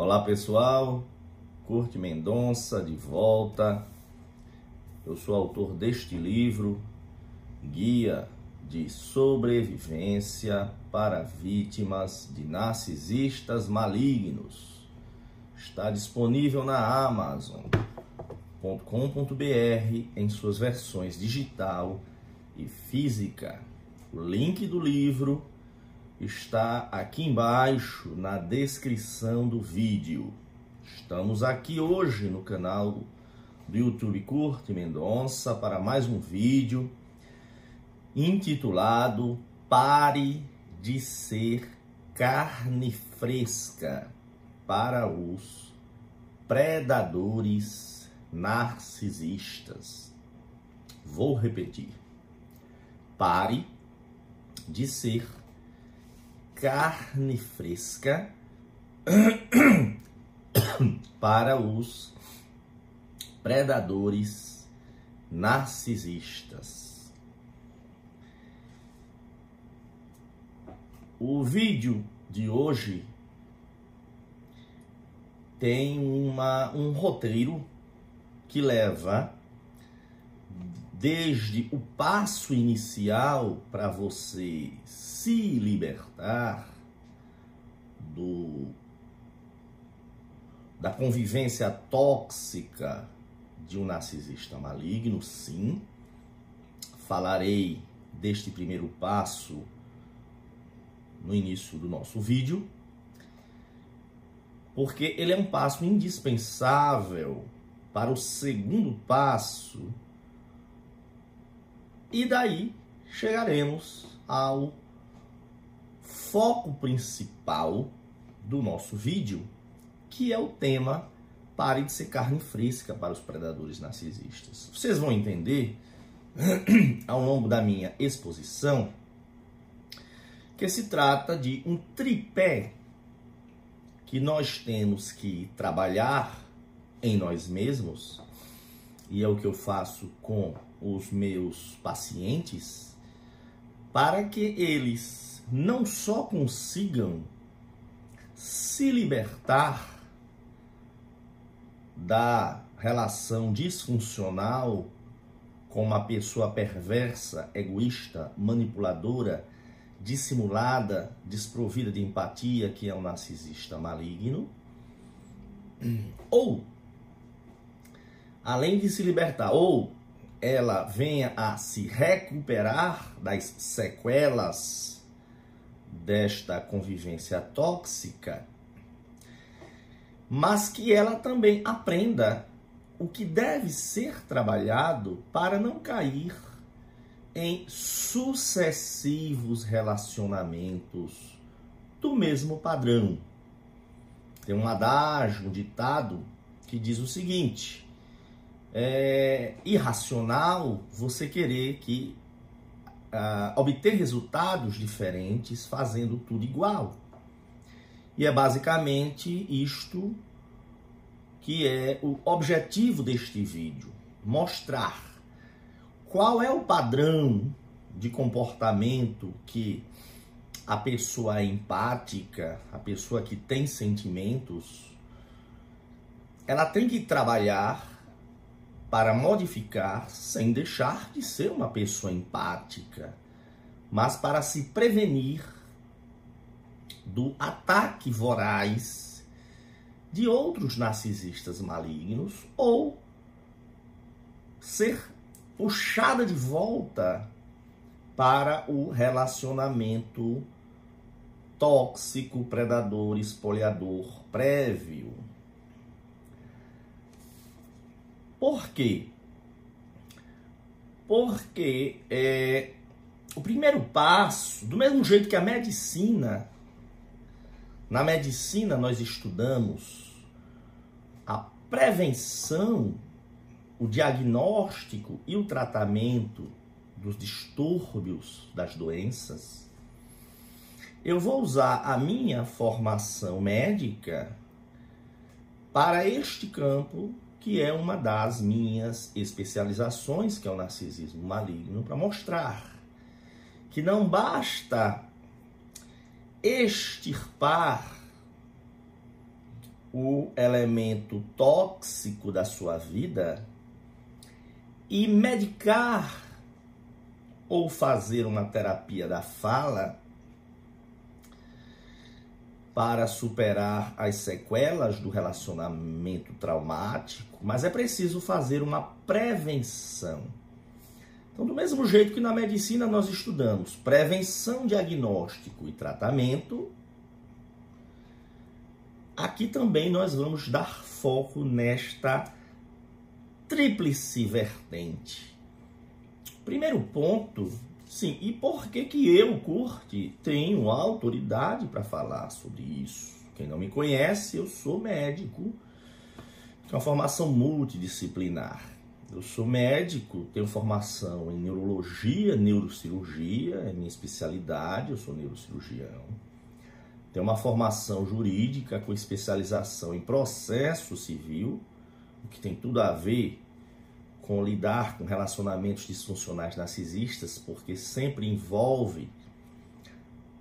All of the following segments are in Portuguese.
Olá pessoal, Curte Mendonça de volta. Eu sou autor deste livro, Guia de Sobrevivência para Vítimas de Narcisistas Malignos. Está disponível na Amazon.com.br em suas versões digital e física. O link do livro está aqui embaixo na descrição do vídeo. Estamos aqui hoje no canal do YouTube Curte Mendonça para mais um vídeo intitulado Pare de ser carne fresca para os predadores narcisistas. Vou repetir. Pare de ser carne fresca para os predadores narcisistas. O vídeo de hoje tem uma, um roteiro que leva desde o passo inicial para você se libertar do da convivência tóxica de um narcisista maligno, sim. Falarei deste primeiro passo no início do nosso vídeo, porque ele é um passo indispensável para o segundo passo e daí chegaremos ao foco principal do nosso vídeo, que é o tema Pare de ser carne fresca para os predadores narcisistas. Vocês vão entender ao longo da minha exposição que se trata de um tripé que nós temos que trabalhar em nós mesmos, e é o que eu faço com os meus pacientes, para que eles não só consigam se libertar da relação disfuncional com uma pessoa perversa, egoísta, manipuladora, dissimulada, desprovida de empatia, que é um narcisista maligno, ou além de se libertar, ou ela venha a se recuperar das sequelas desta convivência tóxica, mas que ela também aprenda o que deve ser trabalhado para não cair em sucessivos relacionamentos do mesmo padrão. Tem um adágio, um ditado que diz o seguinte: é irracional você querer que uh, obter resultados diferentes fazendo tudo igual. E é basicamente isto que é o objetivo deste vídeo: mostrar qual é o padrão de comportamento que a pessoa empática, a pessoa que tem sentimentos, ela tem que trabalhar para modificar sem deixar de ser uma pessoa empática, mas para se prevenir do ataque voraz de outros narcisistas malignos ou ser puxada de volta para o relacionamento tóxico, predador, espoliador prévio. Por quê? Porque é, o primeiro passo, do mesmo jeito que a medicina na medicina, nós estudamos a prevenção, o diagnóstico e o tratamento dos distúrbios das doenças. Eu vou usar a minha formação médica para este campo, que é uma das minhas especializações, que é o narcisismo maligno, para mostrar que não basta extirpar o elemento tóxico da sua vida e medicar ou fazer uma terapia da fala para superar as sequelas do relacionamento traumático, mas é preciso fazer uma prevenção. Então, do mesmo jeito que na medicina nós estudamos prevenção, diagnóstico e tratamento, aqui também nós vamos dar foco nesta tríplice vertente. Primeiro ponto, sim, e por que que eu, Curte, tenho autoridade para falar sobre isso? Quem não me conhece, eu sou médico, tenho uma formação multidisciplinar. Eu sou médico, tenho formação em neurologia, neurocirurgia, é minha especialidade, eu sou neurocirurgião tem uma formação jurídica com especialização em processo civil, o que tem tudo a ver com lidar com relacionamentos disfuncionais narcisistas, porque sempre envolve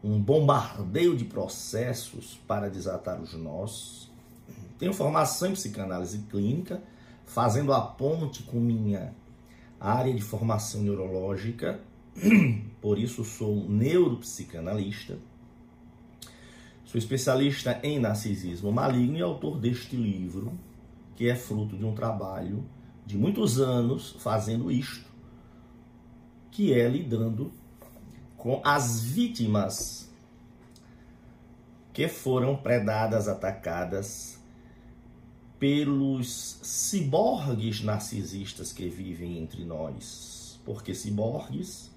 um bombardeio de processos para desatar os nós. Tenho formação em psicanálise clínica, fazendo a ponte com minha área de formação neurológica, por isso sou neuropsicanalista. Sou especialista em narcisismo maligno e autor deste livro, que é fruto de um trabalho de muitos anos fazendo isto, que é lidando com as vítimas que foram predadas, atacadas pelos ciborgues narcisistas que vivem entre nós. Porque ciborgues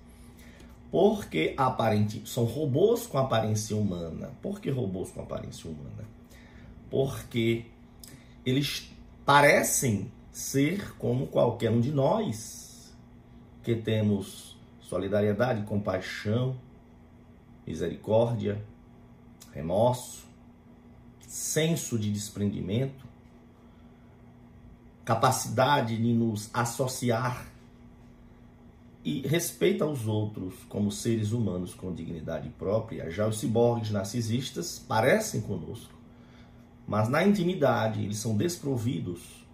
porque aparente, são robôs com aparência humana. Por que robôs com aparência humana? Porque eles parecem ser como qualquer um de nós, que temos solidariedade, compaixão, misericórdia, remorso, senso de desprendimento, capacidade de nos associar e respeita os outros como seres humanos com dignidade própria. Já os ciborgues narcisistas parecem conosco, mas na intimidade eles são desprovidos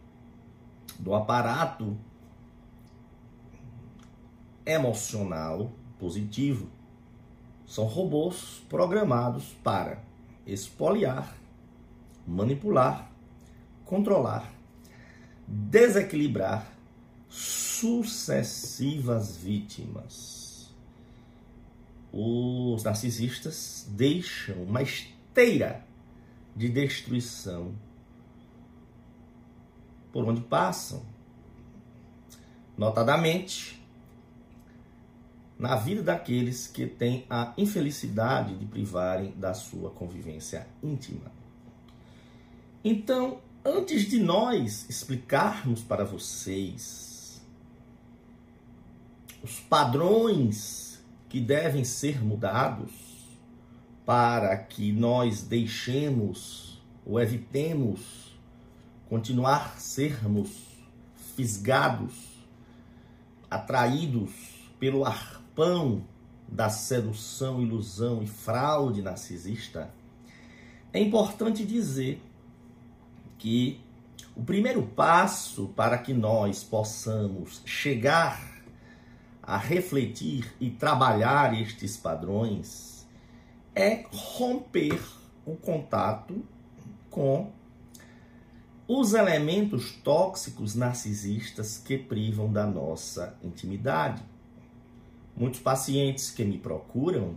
do aparato emocional positivo. São robôs programados para espoliar, manipular, controlar, desequilibrar sucessivas vítimas. Os narcisistas deixam uma esteira de destruição por onde passam. Notadamente, na vida daqueles que têm a infelicidade de privarem da sua convivência íntima. Então, antes de nós explicarmos para vocês os padrões que devem ser mudados para que nós deixemos ou evitemos continuar sermos fisgados, atraídos pelo arpão da sedução, ilusão e fraude narcisista, é importante dizer que o primeiro passo para que nós possamos chegar a refletir e trabalhar estes padrões é romper o contato com os elementos tóxicos narcisistas que privam da nossa intimidade. Muitos pacientes que me procuram,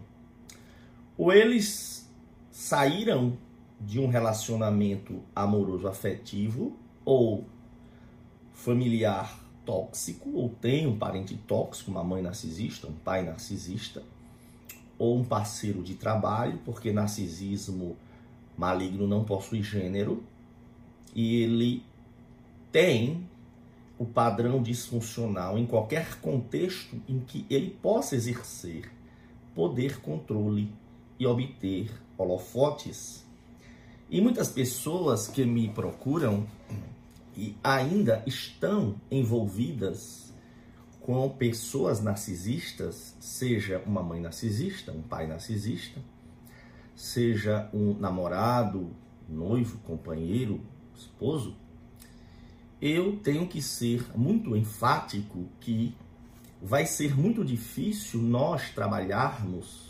ou eles saíram de um relacionamento amoroso afetivo ou familiar tóxico, ou tem um parente tóxico, uma mãe narcisista, um pai narcisista, ou um parceiro de trabalho, porque narcisismo maligno não possui gênero, e ele tem o padrão disfuncional em qualquer contexto em que ele possa exercer poder, controle e obter holofotes. E muitas pessoas que me procuram e ainda estão envolvidas com pessoas narcisistas, seja uma mãe narcisista, um pai narcisista, seja um namorado noivo, companheiro, esposo, eu tenho que ser muito enfático que vai ser muito difícil nós trabalharmos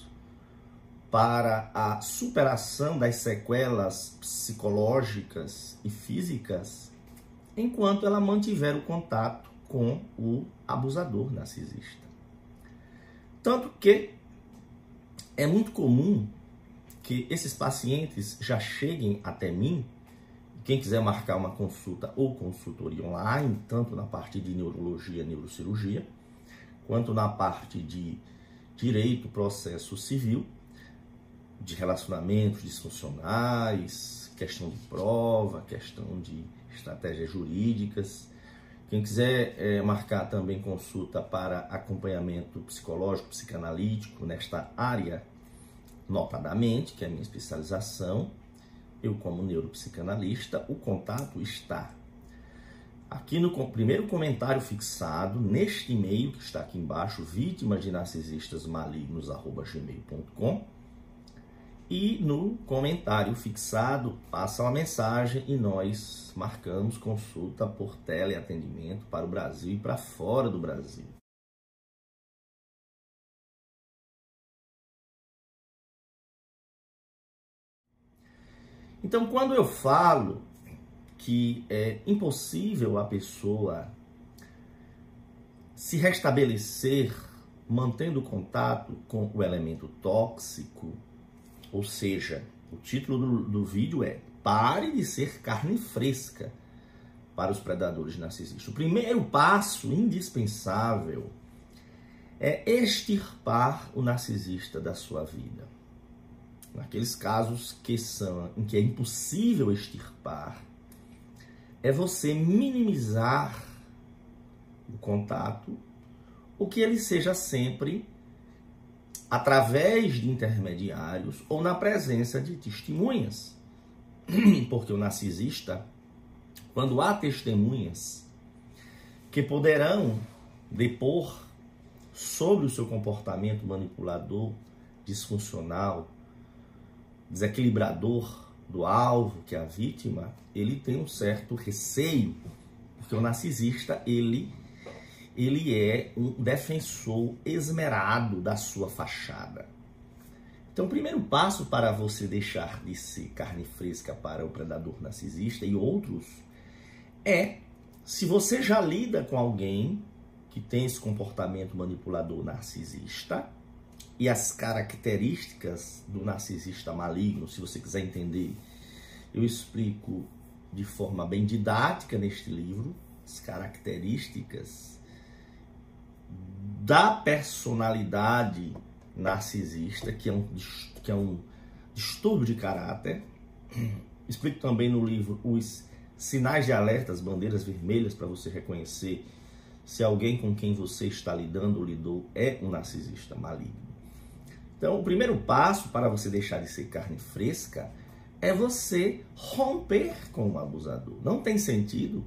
para a superação das sequelas psicológicas e físicas enquanto ela mantiver o contato com o abusador narcisista. Tanto que é muito comum que esses pacientes já cheguem até mim quem quiser marcar uma consulta ou consultoria online, tanto na parte de neurologia, neurocirurgia, quanto na parte de direito, processo civil, de relacionamentos disfuncionais, questão de prova, questão de estratégias jurídicas. Quem quiser é, marcar também consulta para acompanhamento psicológico, psicanalítico nesta área, notadamente, que é a minha especialização, eu como neuropsicanalista, o contato está aqui no primeiro comentário fixado, neste e-mail que está aqui embaixo, vítimas de narcisistas malignos, gmail.com e no comentário fixado passa uma mensagem e nós marcamos consulta por teleatendimento para o Brasil e para fora do Brasil. Então, quando eu falo que é impossível a pessoa se restabelecer mantendo contato com o elemento tóxico, ou seja, o título do, do vídeo é Pare de ser carne fresca para os predadores narcisistas. O primeiro passo indispensável é extirpar o narcisista da sua vida naqueles casos que são em que é impossível extirpar, é você minimizar o contato, o que ele seja sempre através de intermediários ou na presença de testemunhas. Porque o narcisista, quando há testemunhas que poderão depor sobre o seu comportamento manipulador, disfuncional, desequilibrador do alvo, que é a vítima, ele tem um certo receio, porque o narcisista, ele ele é um defensor esmerado da sua fachada. Então, o primeiro passo para você deixar de ser carne fresca para o predador narcisista e outros é se você já lida com alguém que tem esse comportamento manipulador narcisista, e as características do narcisista maligno, se você quiser entender, eu explico de forma bem didática neste livro as características da personalidade narcisista, que é um, que é um distúrbio de caráter. Explico também no livro os sinais de alerta, as bandeiras vermelhas para você reconhecer se alguém com quem você está lidando ou lidou é um narcisista maligno. Então, o primeiro passo para você deixar de ser carne fresca é você romper com o abusador. Não tem sentido.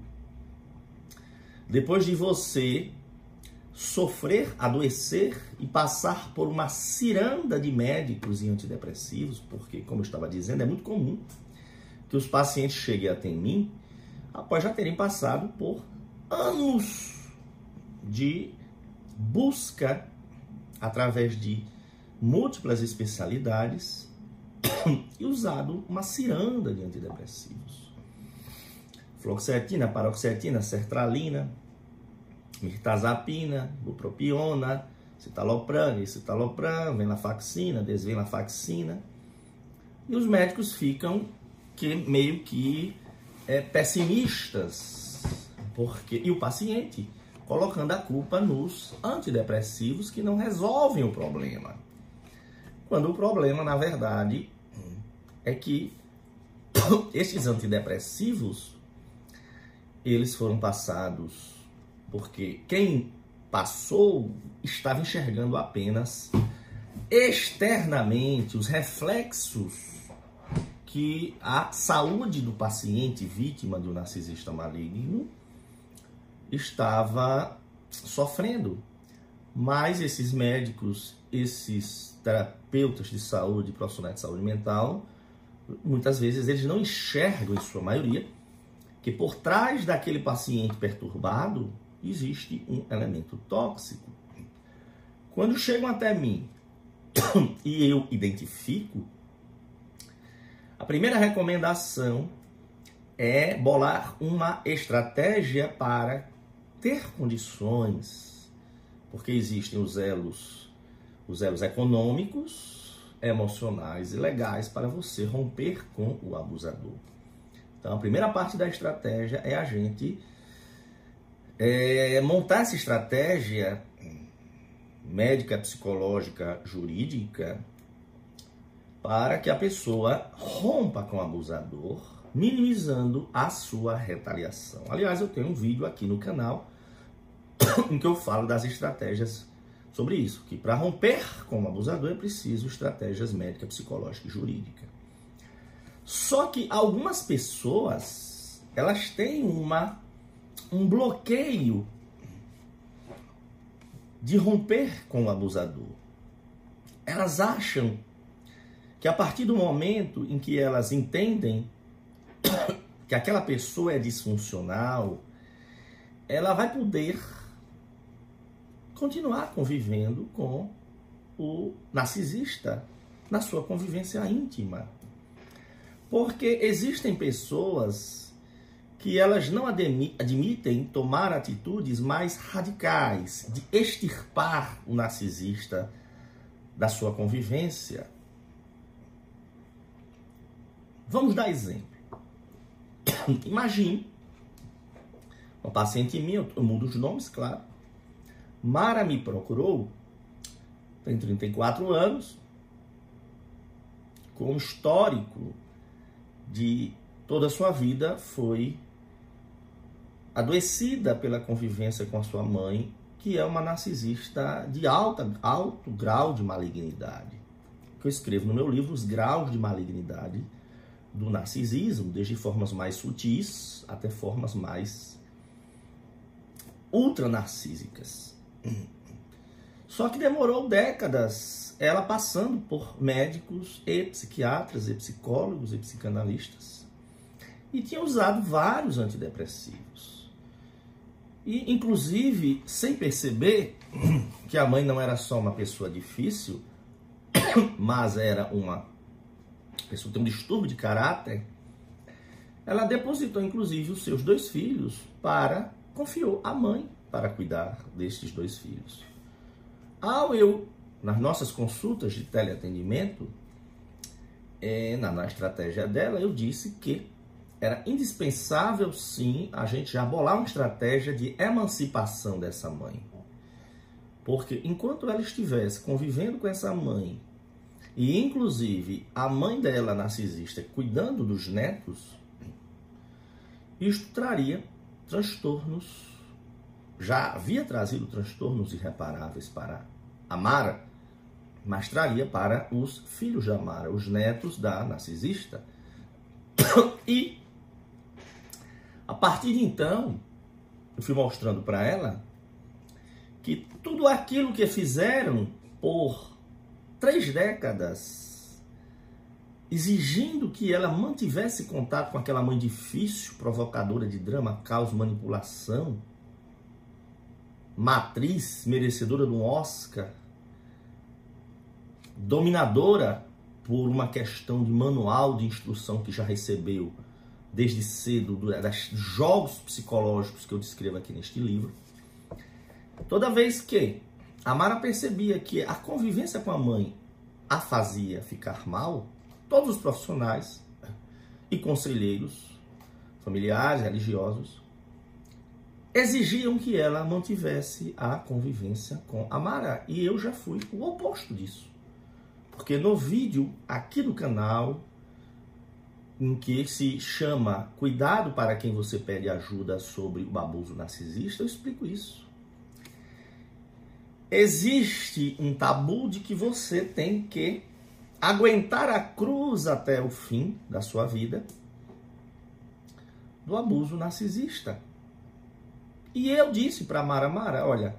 Depois de você sofrer, adoecer e passar por uma ciranda de médicos e antidepressivos, porque, como eu estava dizendo, é muito comum que os pacientes cheguem até mim após já terem passado por anos de busca através de múltiplas especialidades e usado uma ciranda de antidepressivos. Fluoxetina, paroxetina, sertralina, mirtazapina, bupropiona, citalopram, citalopram, venlafaxina, desvenlafaxina. E os médicos ficam que meio que é, pessimistas, porque e o paciente colocando a culpa nos antidepressivos que não resolvem o problema. Quando o problema, na verdade, é que esses antidepressivos eles foram passados porque quem passou estava enxergando apenas externamente os reflexos que a saúde do paciente vítima do narcisista maligno estava sofrendo. Mas esses médicos, esses terapeutas de saúde, profissionais de saúde mental, muitas vezes eles não enxergam, em sua maioria, que por trás daquele paciente perturbado existe um elemento tóxico. Quando chegam até mim e eu identifico, a primeira recomendação é bolar uma estratégia para ter condições, porque existem os elos, os elos econômicos, emocionais e legais para você romper com o abusador. Então, a primeira parte da estratégia é a gente é, montar essa estratégia médica, psicológica, jurídica, para que a pessoa rompa com o abusador, minimizando a sua retaliação. Aliás, eu tenho um vídeo aqui no canal em que eu falo das estratégias sobre isso, que para romper com o abusador é preciso estratégias médica, psicológica e jurídica. Só que algumas pessoas, elas têm uma um bloqueio de romper com o abusador. Elas acham que a partir do momento em que elas entendem que aquela pessoa é disfuncional, ela vai poder continuar convivendo com o narcisista na sua convivência íntima. Porque existem pessoas que elas não admitem tomar atitudes mais radicais, de extirpar o narcisista da sua convivência. Vamos dar exemplo. Imagine uma paciente minha, eu mudo os nomes, claro. Mara me procurou, tem 34 anos, com um histórico de toda a sua vida foi adoecida pela convivência com a sua mãe, que é uma narcisista de alta, alto grau de malignidade. Que eu escrevo no meu livro os graus de malignidade do narcisismo, desde formas mais sutis até formas mais ultra-narcísicas. Só que demorou décadas ela passando por médicos e psiquiatras e psicólogos e psicanalistas e tinha usado vários antidepressivos. E, inclusive, sem perceber que a mãe não era só uma pessoa difícil, mas era uma pessoa que tem um distúrbio de caráter, ela depositou, inclusive, os seus dois filhos para, confiou a mãe para cuidar destes dois filhos. Ao eu, nas nossas consultas de teleatendimento, é, na, na estratégia dela, eu disse que era indispensável sim a gente já bolar uma estratégia de emancipação dessa mãe. Porque enquanto ela estivesse convivendo com essa mãe, e inclusive a mãe dela, narcisista, cuidando dos netos, isto traria transtornos, já havia trazido transtornos irreparáveis para a Mara, mas traria para os filhos da Mara, os netos da narcisista. E a partir de então, eu fui mostrando para ela que tudo aquilo que fizeram por três décadas, exigindo que ela mantivesse contato com aquela mãe difícil, provocadora de drama, caos, manipulação, matriz, merecedora de um Oscar, dominadora por uma questão de manual de instrução que já recebeu desde cedo, dos jogos psicológicos que eu descrevo aqui neste livro. Toda vez que a Mara percebia que a convivência com a mãe a fazia ficar mal, todos os profissionais e conselheiros, familiares, religiosos, exigiam que ela mantivesse a convivência com a Mara. E eu já fui o oposto disso. Porque no vídeo aqui do canal, em que se chama Cuidado para quem você pede ajuda sobre o abuso narcisista, eu explico isso. Existe um tabu de que você tem que aguentar a cruz até o fim da sua vida do abuso narcisista. E eu disse para Mara Mara, olha,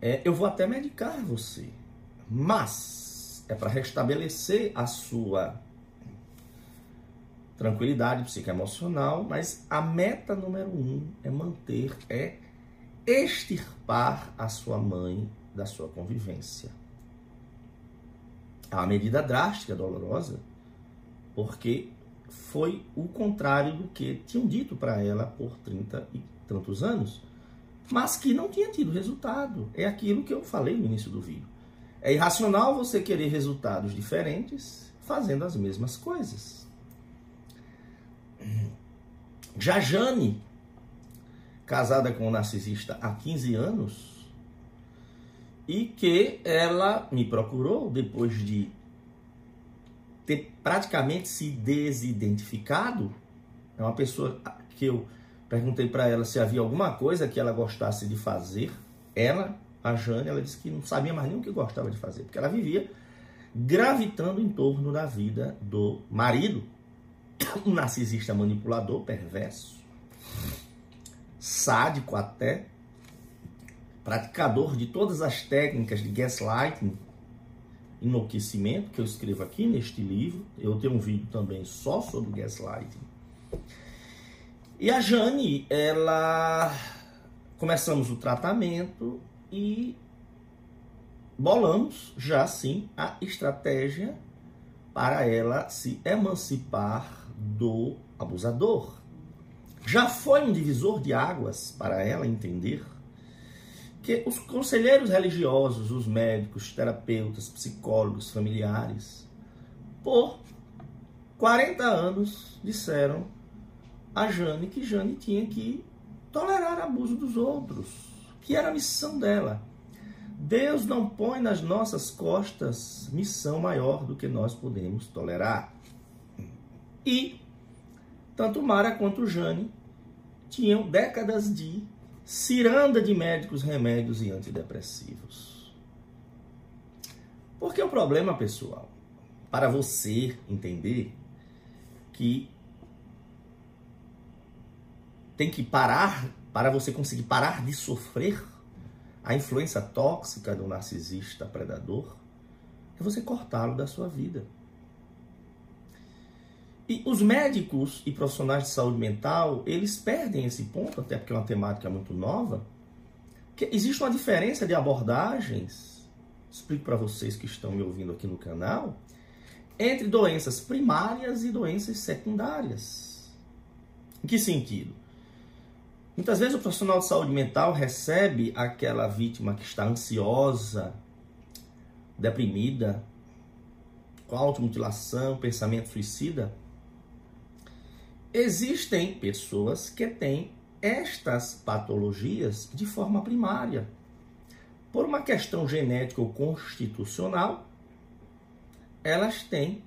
é, eu vou até medicar você, mas é para restabelecer a sua tranquilidade psicoemocional, mas a meta número um é manter, é extirpar a sua mãe da sua convivência. É uma medida drástica, dolorosa, porque foi o contrário do que tinham dito para ela por 30 e tantos anos, mas que não tinha tido resultado. É aquilo que eu falei no início do vídeo. É irracional você querer resultados diferentes fazendo as mesmas coisas. Já Jane, casada com um narcisista há 15 anos, e que ela me procurou depois de ter praticamente se desidentificado. É uma pessoa que eu perguntei para ela se havia alguma coisa que ela gostasse de fazer. Ela, a Jane, ela disse que não sabia mais nem o que gostava de fazer, porque ela vivia gravitando em torno da vida do marido, um narcisista manipulador, perverso, sádico até, praticador de todas as técnicas de gaslighting, enlouquecimento, que eu escrevo aqui neste livro. Eu tenho um vídeo também só sobre gaslighting. E a Jane, ela começamos o tratamento e bolamos já sim a estratégia para ela se emancipar do abusador. Já foi um divisor de águas para ela entender que os conselheiros religiosos, os médicos, terapeutas, psicólogos, familiares, por 40 anos disseram a Jane que Jane tinha que tolerar abuso dos outros, que era a missão dela. Deus não põe nas nossas costas missão maior do que nós podemos tolerar. E tanto Mara quanto Jane tinham décadas de ciranda de médicos, remédios e antidepressivos. Porque o problema, pessoal, para você entender que tem que parar, para você conseguir parar de sofrer, a influência tóxica do narcisista predador é você cortá-lo da sua vida. E os médicos e profissionais de saúde mental, eles perdem esse ponto, até porque é uma temática muito nova, que existe uma diferença de abordagens, explico para vocês que estão me ouvindo aqui no canal, entre doenças primárias e doenças secundárias. Em que sentido? Muitas vezes o profissional de saúde mental recebe aquela vítima que está ansiosa, deprimida, com automutilação, pensamento suicida. Existem pessoas que têm estas patologias de forma primária. Por uma questão genética ou constitucional, elas têm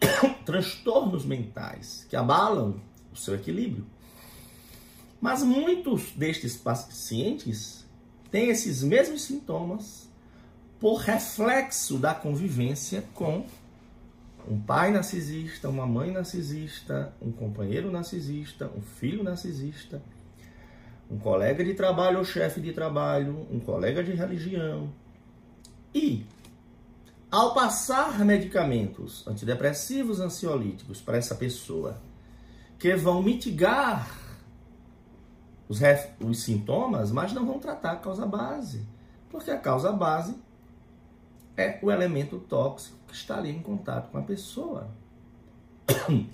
transtornos mentais que abalam o seu equilíbrio. Mas muitos destes pacientes têm esses mesmos sintomas por reflexo da convivência com um pai narcisista, uma mãe narcisista, um companheiro narcisista, um filho narcisista, um colega de trabalho ou chefe de trabalho, um colega de religião. E, ao passar medicamentos antidepressivos, ansiolíticos para essa pessoa, que vão mitigar os, os sintomas, mas não vão tratar a causa base. Porque a causa base é o elemento tóxico que está ali em contato com a pessoa.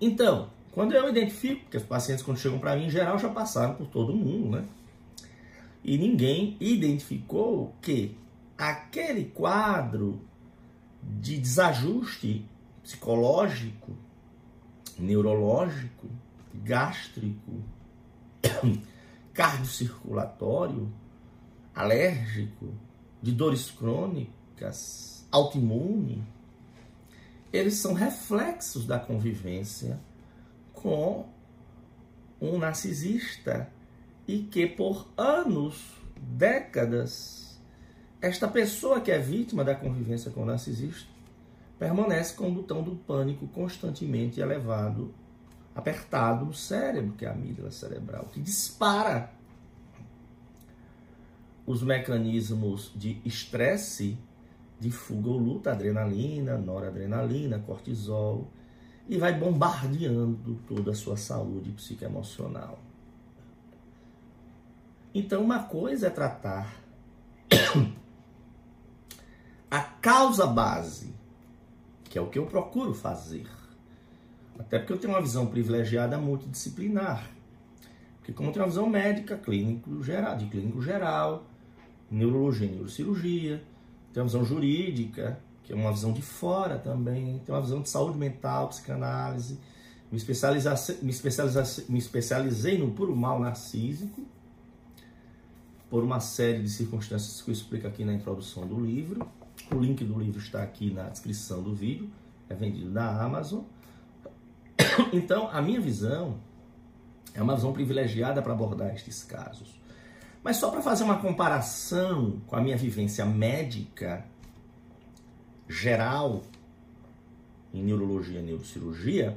Então, quando eu identifico, porque os pacientes quando chegam para mim, em geral, já passaram por todo mundo, né? E ninguém identificou que aquele quadro de desajuste psicológico, neurológico, gástrico, cardiocirculatório, alérgico, de dores crônicas, autoimune, eles são reflexos da convivência com um narcisista e que por anos, décadas, esta pessoa que é vítima da convivência com o narcisista permanece com o botão do pânico constantemente elevado apertado no cérebro, que é a amígdala cerebral, que dispara os mecanismos de estresse, de fuga ou luta, adrenalina, noradrenalina, cortisol, e vai bombardeando toda a sua saúde psicoemocional. Então, uma coisa é tratar a causa base, que é o que eu procuro fazer. Até porque eu tenho uma visão privilegiada multidisciplinar. Porque como eu tenho uma visão médica, clínico geral, de clínico geral, neurologia e neurocirurgia, tenho uma visão jurídica, que é uma visão de fora também, tenho uma visão de saúde mental, psicanálise, me, me, me especializei no puro mal narcísico, por uma série de circunstâncias que eu explico aqui na introdução do livro. O link do livro está aqui na descrição do vídeo, é vendido na Amazon. Então, a minha visão é uma visão privilegiada para abordar estes casos. Mas só para fazer uma comparação com a minha vivência médica geral em neurologia e neurocirurgia,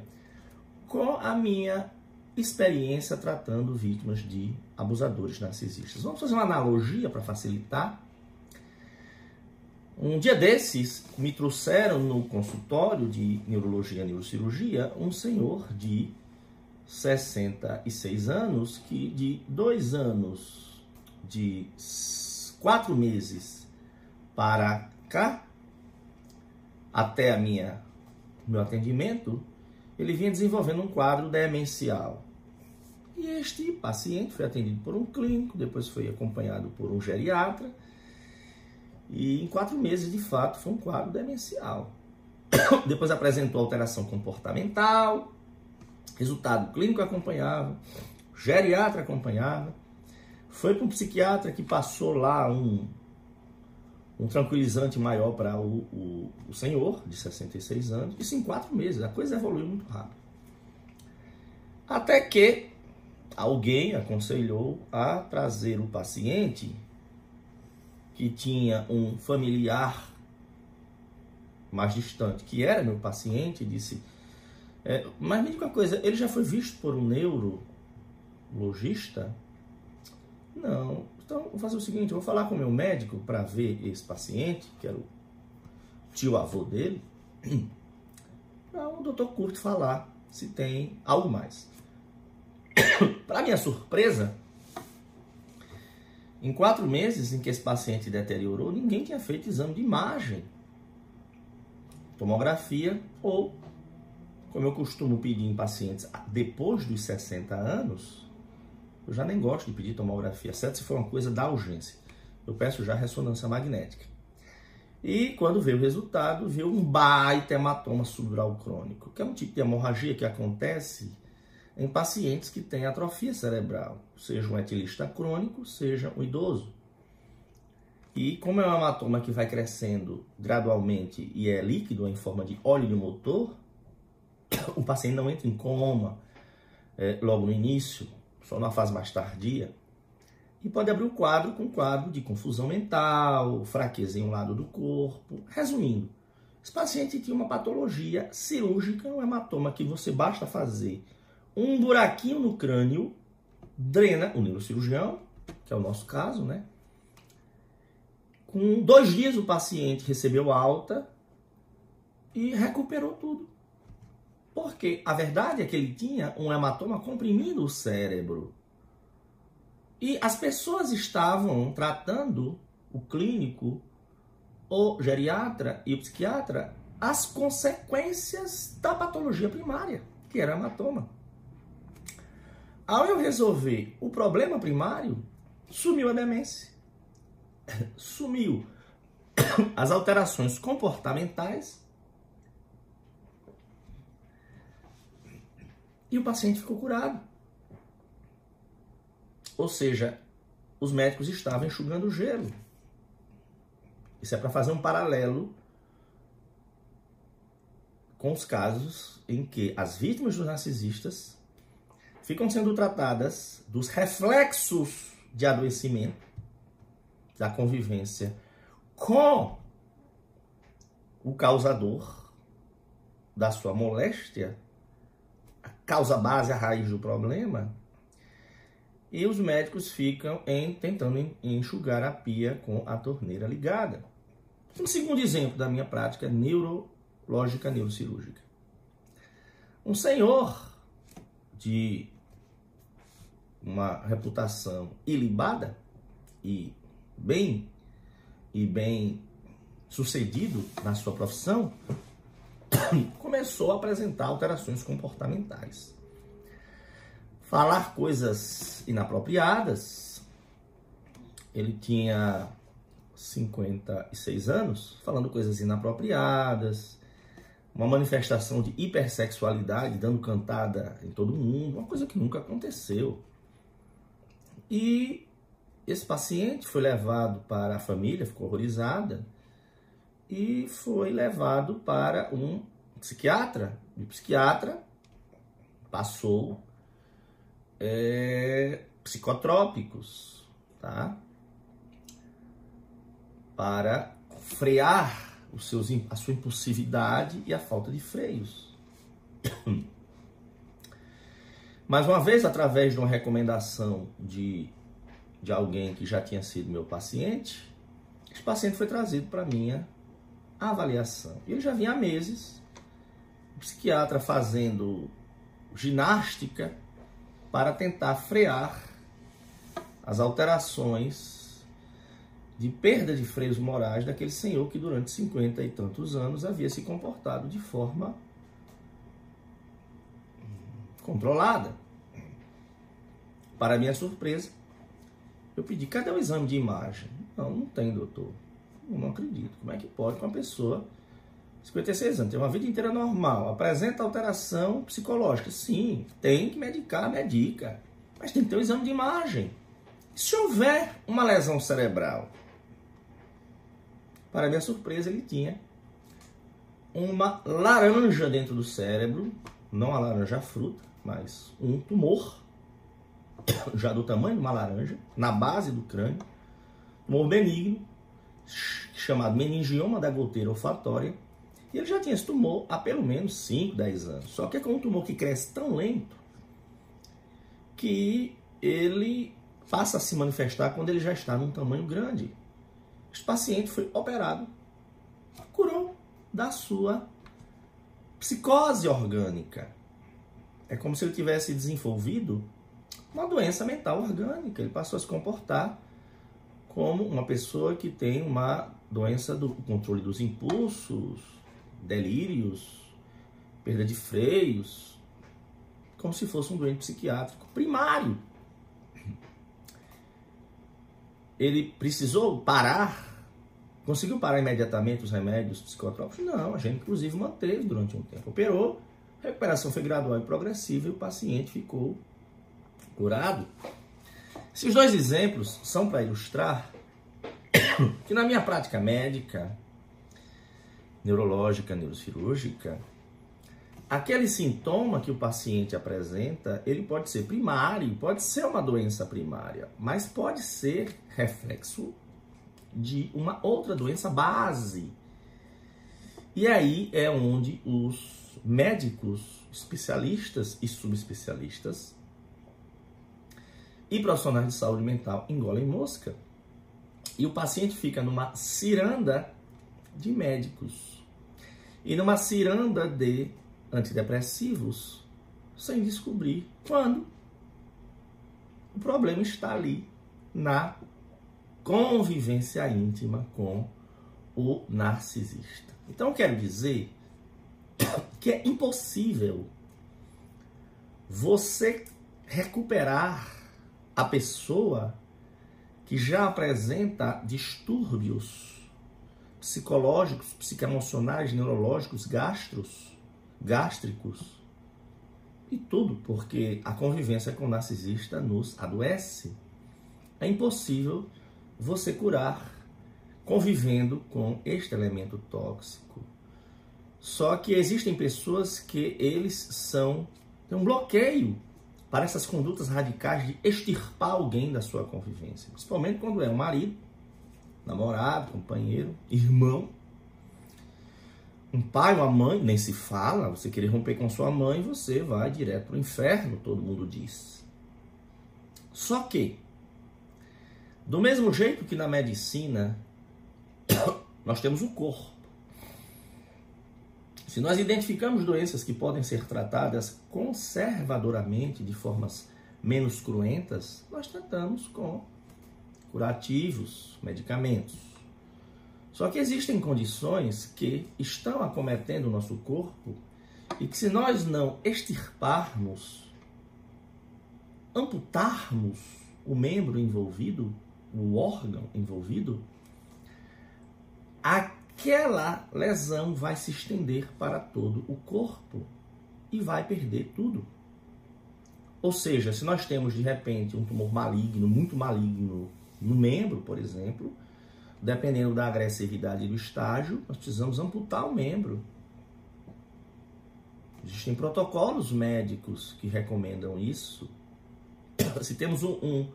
com a minha experiência tratando vítimas de abusadores narcisistas. Vamos fazer uma analogia para facilitar. Um dia desses, me trouxeram no consultório de neurologia e neurocirurgia um senhor de 66 anos que de dois anos, de quatro meses para cá, até a minha meu atendimento, ele vinha desenvolvendo um quadro demencial. E este paciente foi atendido por um clínico, depois foi acompanhado por um geriatra. E em quatro meses, de fato, foi um quadro demencial. depois apresentou alteração comportamental, resultado clínico acompanhava, geriatra acompanhava. Foi para um psiquiatra que passou lá um, um tranquilizante maior para o, o, o senhor, de 66 anos. Isso em quatro meses, a coisa evoluiu muito rápido. Até que alguém aconselhou a trazer o paciente que tinha um familiar mais distante, que era meu paciente, disse: é, Mas me diga uma coisa, ele já foi visto por um neurologista? Não. Então, vou fazer o seguinte: vou falar com o meu médico para ver esse paciente, que era o tio avô dele, para o doutor Curto falar se tem algo mais. Para minha surpresa, em quatro meses em que esse paciente deteriorou, ninguém tinha feito exame de imagem, tomografia ou, como eu costumo pedir em pacientes depois dos 60 anos, eu já nem gosto de pedir tomografia, certo? Se for uma coisa da urgência, eu peço já ressonância magnética. E quando veio o resultado, veio um baita hematoma subdural crônico, que é um tipo de hemorragia que acontece em pacientes que têm atrofia cerebral, seja um etilista crônico, seja um idoso. E como é um hematoma que vai crescendo gradualmente e é líquido em forma de óleo de motor, o paciente não entra em coma é, logo no início, só na fase mais tardia, e pode abrir o quadro com quadro de confusão mental, fraqueza em um lado do corpo. Resumindo, esse paciente tinha uma patologia cirúrgica, um hematoma que você basta fazer um buraquinho no crânio, drena o neurocirurgião, que é o nosso caso, né? Com dois dias o paciente recebeu alta e recuperou tudo. Porque a verdade é que ele tinha um hematoma comprimindo o cérebro. E as pessoas estavam tratando o clínico, o geriatra e o psiquiatra as consequências da patologia primária, que era hematoma. Ao eu resolver o problema primário, sumiu a demência. Sumiu as alterações comportamentais. E o paciente ficou curado. Ou seja, os médicos estavam enxugando gelo. Isso é para fazer um paralelo com os casos em que as vítimas dos narcisistas ficam sendo tratadas dos reflexos de adoecimento da convivência com o causador da sua moléstia, a causa base, a raiz do problema, e os médicos ficam em, tentando enxugar a pia com a torneira ligada. Um segundo exemplo da minha prática neurológica neurocirúrgica. Um senhor de uma reputação ilibada e bem e bem sucedido na sua profissão, começou a apresentar alterações comportamentais. Falar coisas inapropriadas. Ele tinha 56 anos, falando coisas inapropriadas, uma manifestação de hipersexualidade, dando cantada em todo mundo, uma coisa que nunca aconteceu. E esse paciente foi levado para a família, ficou horrorizada, e foi levado para um psiquiatra. E o psiquiatra passou é, psicotrópicos, tá? Para frear os seus, a sua impulsividade e a falta de freios. Mais uma vez, através de uma recomendação de, de alguém que já tinha sido meu paciente, esse paciente foi trazido para minha avaliação. Ele já vinha há meses, o psiquiatra fazendo ginástica para tentar frear as alterações de perda de freios morais daquele senhor que durante cinquenta e tantos anos havia se comportado de forma controlada. Para minha surpresa, eu pedi, cadê o exame de imagem? Não, não tem, doutor. Eu não acredito. Como é que pode uma pessoa 56 anos, tem uma vida inteira normal, apresenta alteração psicológica? Sim, tem que medicar, medica. Mas tem que ter um exame de imagem. Se houver uma lesão cerebral, para minha surpresa, ele tinha uma laranja dentro do cérebro, não a laranja fruta, mas um tumor, já do tamanho de uma laranja, na base do crânio, tumor benigno, chamado meningioma da goteira olfatória, e ele já tinha esse tumor há pelo menos 5, 10 anos. Só que é um tumor que cresce tão lento que ele passa a se manifestar quando ele já está num tamanho grande. Esse paciente foi operado, curou da sua psicose orgânica. É como se ele tivesse desenvolvido uma doença mental orgânica. Ele passou a se comportar como uma pessoa que tem uma doença do controle dos impulsos, delírios, perda de freios, como se fosse um doente psiquiátrico primário. Ele precisou parar, conseguiu parar imediatamente os remédios psicotrópicos? Não, a gente inclusive manteve durante um tempo. Operou, recuperação foi gradual e progressiva e o paciente ficou curado. Esses dois exemplos são para ilustrar que na minha prática médica, neurológica, neurocirúrgica, aquele sintoma que o paciente apresenta, ele pode ser primário, pode ser uma doença primária, mas pode ser reflexo de uma outra doença base. E aí é onde os médicos, especialistas e subespecialistas e profissionais de saúde mental engolem mosca. E o paciente fica numa ciranda de médicos e numa ciranda de antidepressivos sem descobrir quando o problema está ali na convivência íntima com o narcisista. Então quero dizer que é impossível você recuperar a pessoa que já apresenta distúrbios psicológicos, psicoemocionais, neurológicos, gastros, gástricos e tudo, porque a convivência com o narcisista nos adoece. É impossível você curar convivendo com este elemento tóxico. Só que existem pessoas que eles são tem um bloqueio para essas condutas radicais de extirpar alguém da sua convivência, principalmente quando é um marido namorado, companheiro, irmão. Um pai, uma mãe, nem se fala, você querer romper com sua mãe, você vai direto para o inferno, todo mundo diz. Só que, do mesmo jeito que na medicina, nós temos o corpo. Se nós identificamos doenças que podem ser tratadas conservadoramente, de formas menos cruentas, nós tratamos com curativos, medicamentos. Só que existem condições que estão acometendo o nosso corpo e que se nós não extirparmos, amputarmos o membro envolvido, o órgão envolvido, aquela lesão vai se estender para todo o corpo e vai perder tudo. Ou seja, se nós temos de repente um tumor maligno, muito maligno no membro, por exemplo, dependendo da agressividade do estágio, nós precisamos amputar o membro. Existem protocolos médicos que recomendam isso. Se temos um, um,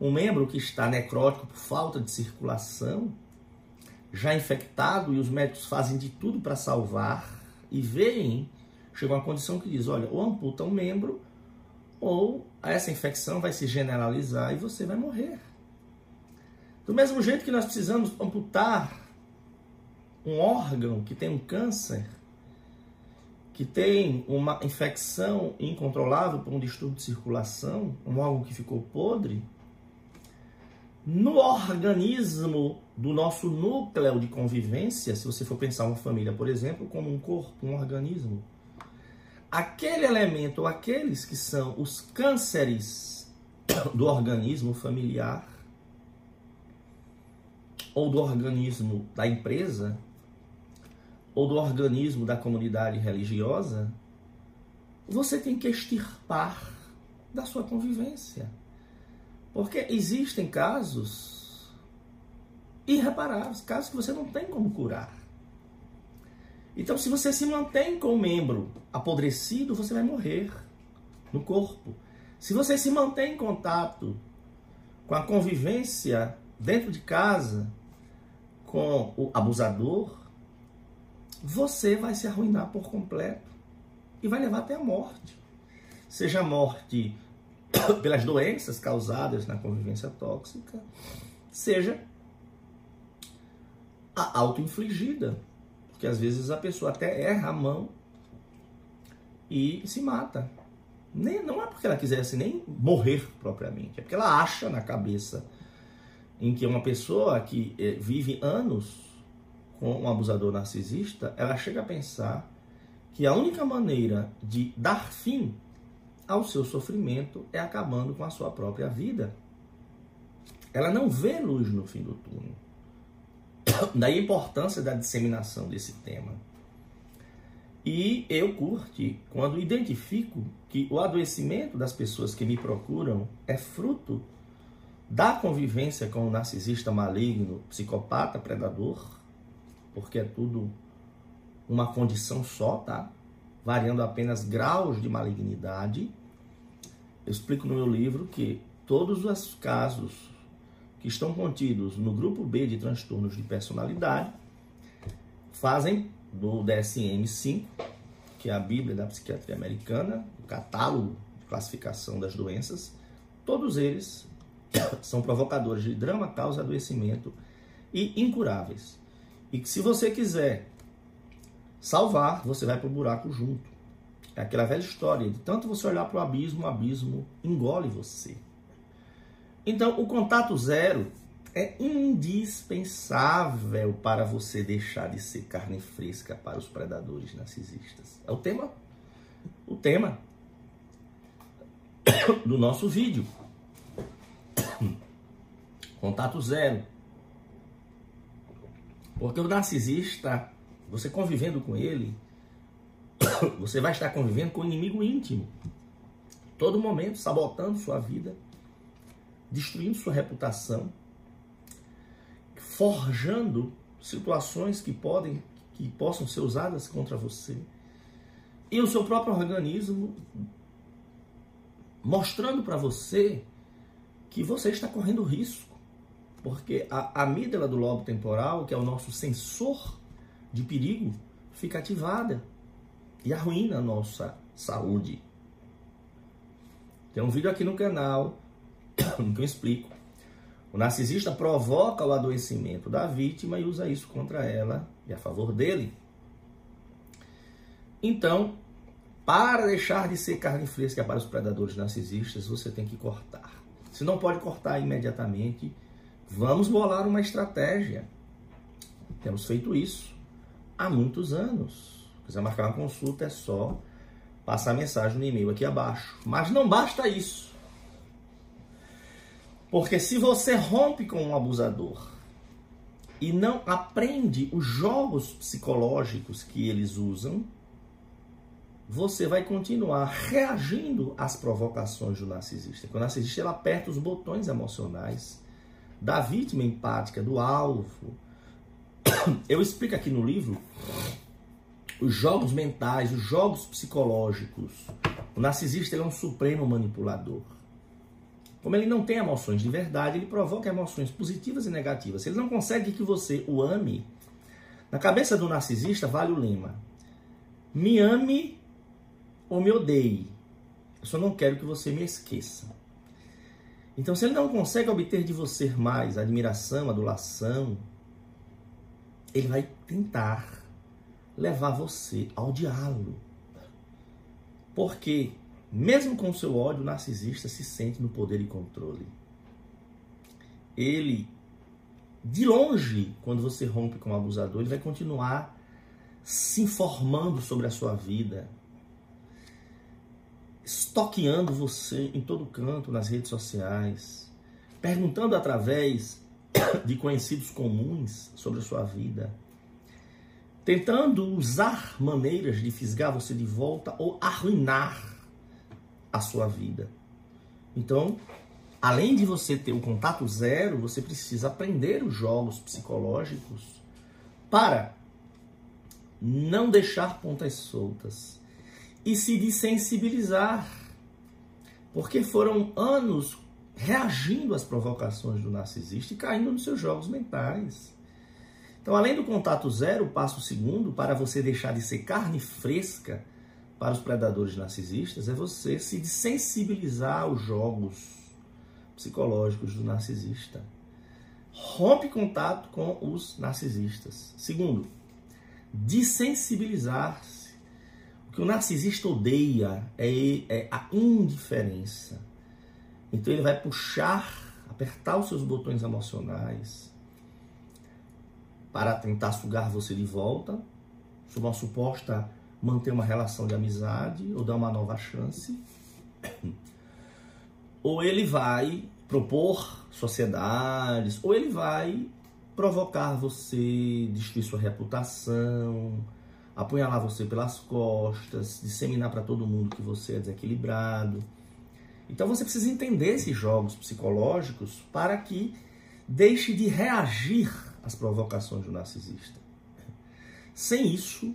um membro que está necrótico por falta de circulação, já infectado, e os médicos fazem de tudo para salvar, e veem, chega uma condição que diz: olha, ou amputa um membro, ou essa infecção vai se generalizar e você vai morrer. Do mesmo jeito que nós precisamos amputar um órgão que tem um câncer, que tem uma infecção incontrolável por um distúrbio de circulação, um órgão que ficou podre, no organismo do nosso núcleo de convivência, se você for pensar uma família, por exemplo, como um corpo, um organismo, aquele elemento ou aqueles que são os cânceres do organismo familiar ou do organismo da empresa, ou do organismo da comunidade religiosa, você tem que extirpar da sua convivência. Porque existem casos irreparáveis, casos que você não tem como curar. Então, se você se mantém com o membro apodrecido, você vai morrer no corpo. Se você se mantém em contato com a convivência dentro de casa, com o abusador, você vai se arruinar por completo e vai levar até a morte. Seja a morte pelas doenças causadas na convivência tóxica, seja a auto-infligida, porque às vezes a pessoa até erra a mão e se mata. Nem, não é porque ela quisesse nem morrer propriamente, é porque ela acha na cabeça em que uma pessoa que eh, vive anos com um abusador narcisista, ela chega a pensar que a única maneira de dar fim ao seu sofrimento é acabando com a sua própria vida. Ela não vê luz no fim do túnel. Daí a importância da disseminação desse tema. E eu curte quando identifico que o adoecimento das pessoas que me procuram é fruto da convivência com o narcisista maligno, psicopata, predador, porque é tudo uma condição só, tá? Variando apenas graus de malignidade. Eu explico no meu livro que todos os casos que estão contidos no grupo B de transtornos de personalidade fazem do DSM-5, que é a Bíblia da Psiquiatria Americana, o catálogo de classificação das doenças, todos eles são provocadores de drama, causa, adoecimento e incuráveis. E que se você quiser salvar, você vai para o buraco junto. É aquela velha história de tanto você olhar para o abismo, o abismo engole você. Então, o contato zero é indispensável para você deixar de ser carne fresca para os predadores narcisistas. É o tema, o tema do nosso vídeo. Contato zero. Porque o narcisista, você convivendo com ele, você vai estar convivendo com o inimigo íntimo. Todo momento, sabotando sua vida, destruindo sua reputação, forjando situações que podem que possam ser usadas contra você. E o seu próprio organismo mostrando para você que você está correndo risco porque a amígdala do lobo temporal, que é o nosso sensor de perigo, fica ativada e arruína a nossa saúde. Tem um vídeo aqui no canal que eu explico. O narcisista provoca o adoecimento da vítima e usa isso contra ela e a favor dele. Então, para deixar de ser carne fresca para os predadores narcisistas, você tem que cortar. Se não pode cortar imediatamente, vamos bolar uma estratégia. Temos feito isso há muitos anos. Se quiser marcar uma consulta, é só passar mensagem no e-mail aqui abaixo. Mas não basta isso. Porque se você rompe com um abusador e não aprende os jogos psicológicos que eles usam, você vai continuar reagindo às provocações do narcisista. Porque o narcisista ele aperta os botões emocionais da vítima empática, do alvo. Eu explico aqui no livro os jogos mentais, os jogos psicológicos. O narcisista é um supremo manipulador. Como ele não tem emoções de verdade, ele provoca emoções positivas e negativas. Ele não consegue que você o ame, na cabeça do narcisista vale o lema: me ame ou me odeie. Eu só não quero que você me esqueça. Então, se ele não consegue obter de você mais admiração, adulação, ele vai tentar levar você ao diálogo. Porque mesmo com seu ódio, o narcisista se sente no poder e controle. Ele, de longe, quando você rompe com o abusador, ele vai continuar se informando sobre a sua vida, estoqueando você em todo canto nas redes sociais, perguntando através de conhecidos comuns sobre a sua vida, tentando usar maneiras de fisgar você de volta ou arruinar a sua vida. Então, além de você ter o contato zero, você precisa aprender os jogos psicológicos para não deixar pontas soltas e se desensibilizar. Porque foram anos reagindo às provocações do narcisista e caindo nos seus jogos mentais. Então, além do contato zero, passo segundo para você deixar de ser carne fresca para os predadores narcisistas é você se sensibilizar aos jogos psicológicos do narcisista. Rompe contato com os narcisistas. Segundo, desensibilizar-se. O que o narcisista odeia é, é a indiferença. Então ele vai puxar, apertar os seus botões emocionais para tentar sugar você de volta, sob uma suposta manter uma relação de amizade ou dar uma nova chance, ou ele vai propor sociedades, ou ele vai provocar você, destruir sua reputação, apunhalar você pelas costas, disseminar para todo mundo que você é desequilibrado. Então você precisa entender esses jogos psicológicos para que deixe de reagir às provocações do narcisista. Sem isso,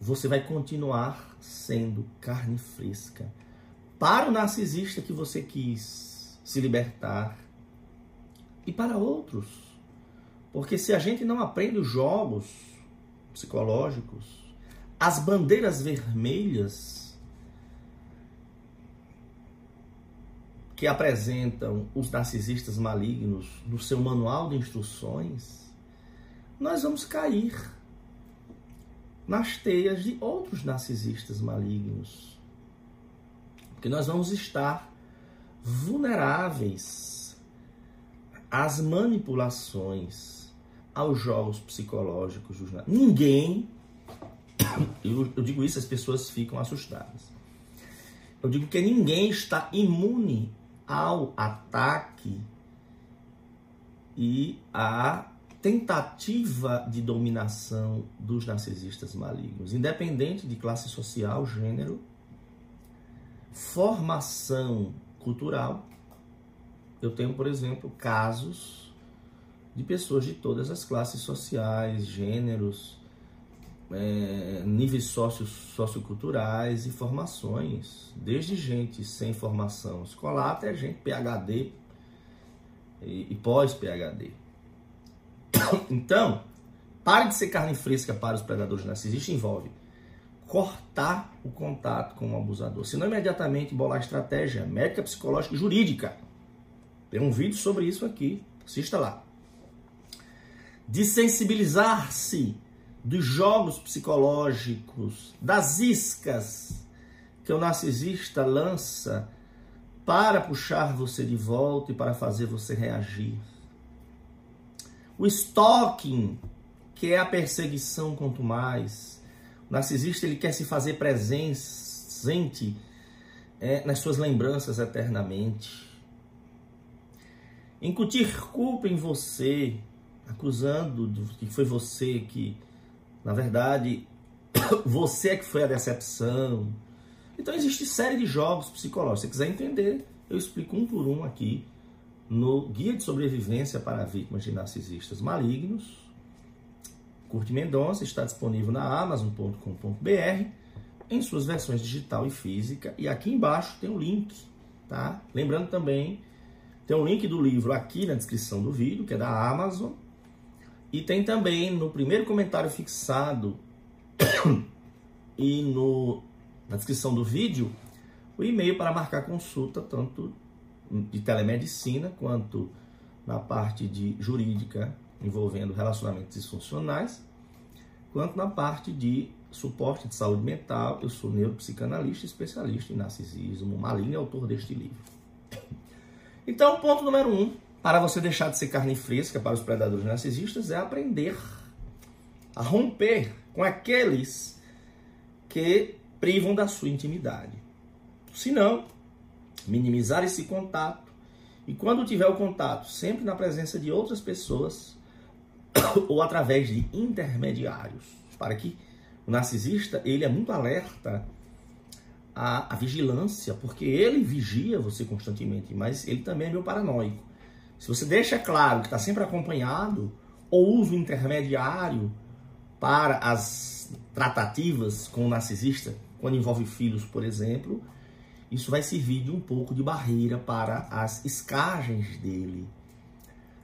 você vai continuar sendo carne fresca. Para o narcisista que você quis se libertar e para outros. Porque se a gente não aprende os jogos psicológicos, as bandeiras vermelhas que apresentam os narcisistas malignos no seu manual de instruções, nós vamos cair nas teias de outros narcisistas malignos. Porque nós vamos estar vulneráveis às manipulações, aos jogos psicológicos dos Ninguém, eu, eu digo isso, as pessoas ficam assustadas. Eu digo que ninguém está imune ao ataque e à tentativa de dominação dos narcisistas malignos, independente de classe social, gênero, formação cultural. Eu tenho, por exemplo, casos de pessoas de todas as classes sociais, gêneros, é, níveis socio, socioculturais e formações, desde gente sem formação escolar até gente PhD e, e pós-PhD. Então, pare de ser carne fresca para os predadores narcisistas envolve cortar o contato com o abusador, se não imediatamente bolar estratégia médica, psicológica e jurídica. Tem um vídeo sobre isso aqui, assista lá. Desensibilizar-se dos jogos psicológicos, das iscas que o narcisista lança para puxar você de volta e para fazer você reagir. O stalking, que é a perseguição quanto mais. O narcisista ele quer se fazer presente é, nas suas lembranças eternamente. Incutir culpa em você, acusando que foi você que, na verdade, você é que foi a decepção. Então existe série de jogos psicológicos. Se quiser entender, eu explico um por um aqui no Guia de Sobrevivência para Vítimas de Narcisistas Malignos. Curte Mendonça está disponível na amazon.com.br em suas versões digital e física. E aqui embaixo tem um link, tá? Lembrando também, tem um link do livro aqui na descrição do vídeo, que é da Amazon. E tem também no primeiro comentário fixado e no, na descrição do vídeo o e-mail para marcar consulta, tanto de telemedicina quanto na parte de jurídica envolvendo relacionamentos disfuncionais, quanto na parte de suporte de saúde mental. Eu sou neuropsicanalista, especialista em narcisismo, maligno autor deste livro. Então, ponto número um, para você deixar de ser carne fresca para os predadores narcisistas, é aprender a romper com aqueles que privam da sua intimidade. Se não, minimizar esse contato e quando tiver o contato, sempre na presença de outras pessoas ou através de intermediários, para que o narcisista ele é muito alerta à, à vigilância, porque ele vigia você constantemente, mas ele também é meio paranoico. Se você deixa claro que está sempre acompanhado ou usa o intermediário para as tratativas com o narcisista, quando envolve filhos, por exemplo, isso vai servir de um pouco de barreira para as escagens dele.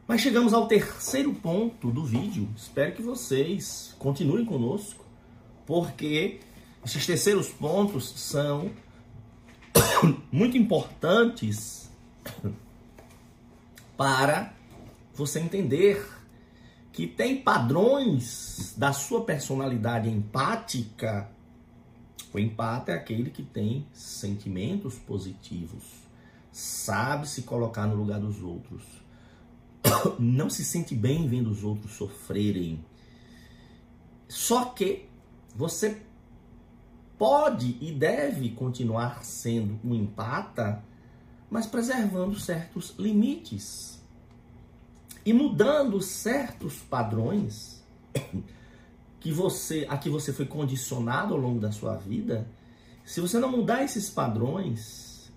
Mas chegamos ao terceiro ponto do vídeo. Espero que vocês continuem conosco, porque esses terceiros pontos são muito importantes para você entender que tem padrões da sua personalidade empática. O empata é aquele que tem sentimentos positivos, sabe se colocar no lugar dos outros, não se sente bem vendo os outros sofrerem. Só que você pode e deve continuar sendo um empata mas preservando certos limites e mudando certos padrões que você a que você foi condicionado ao longo da sua vida. Se você não mudar esses padrões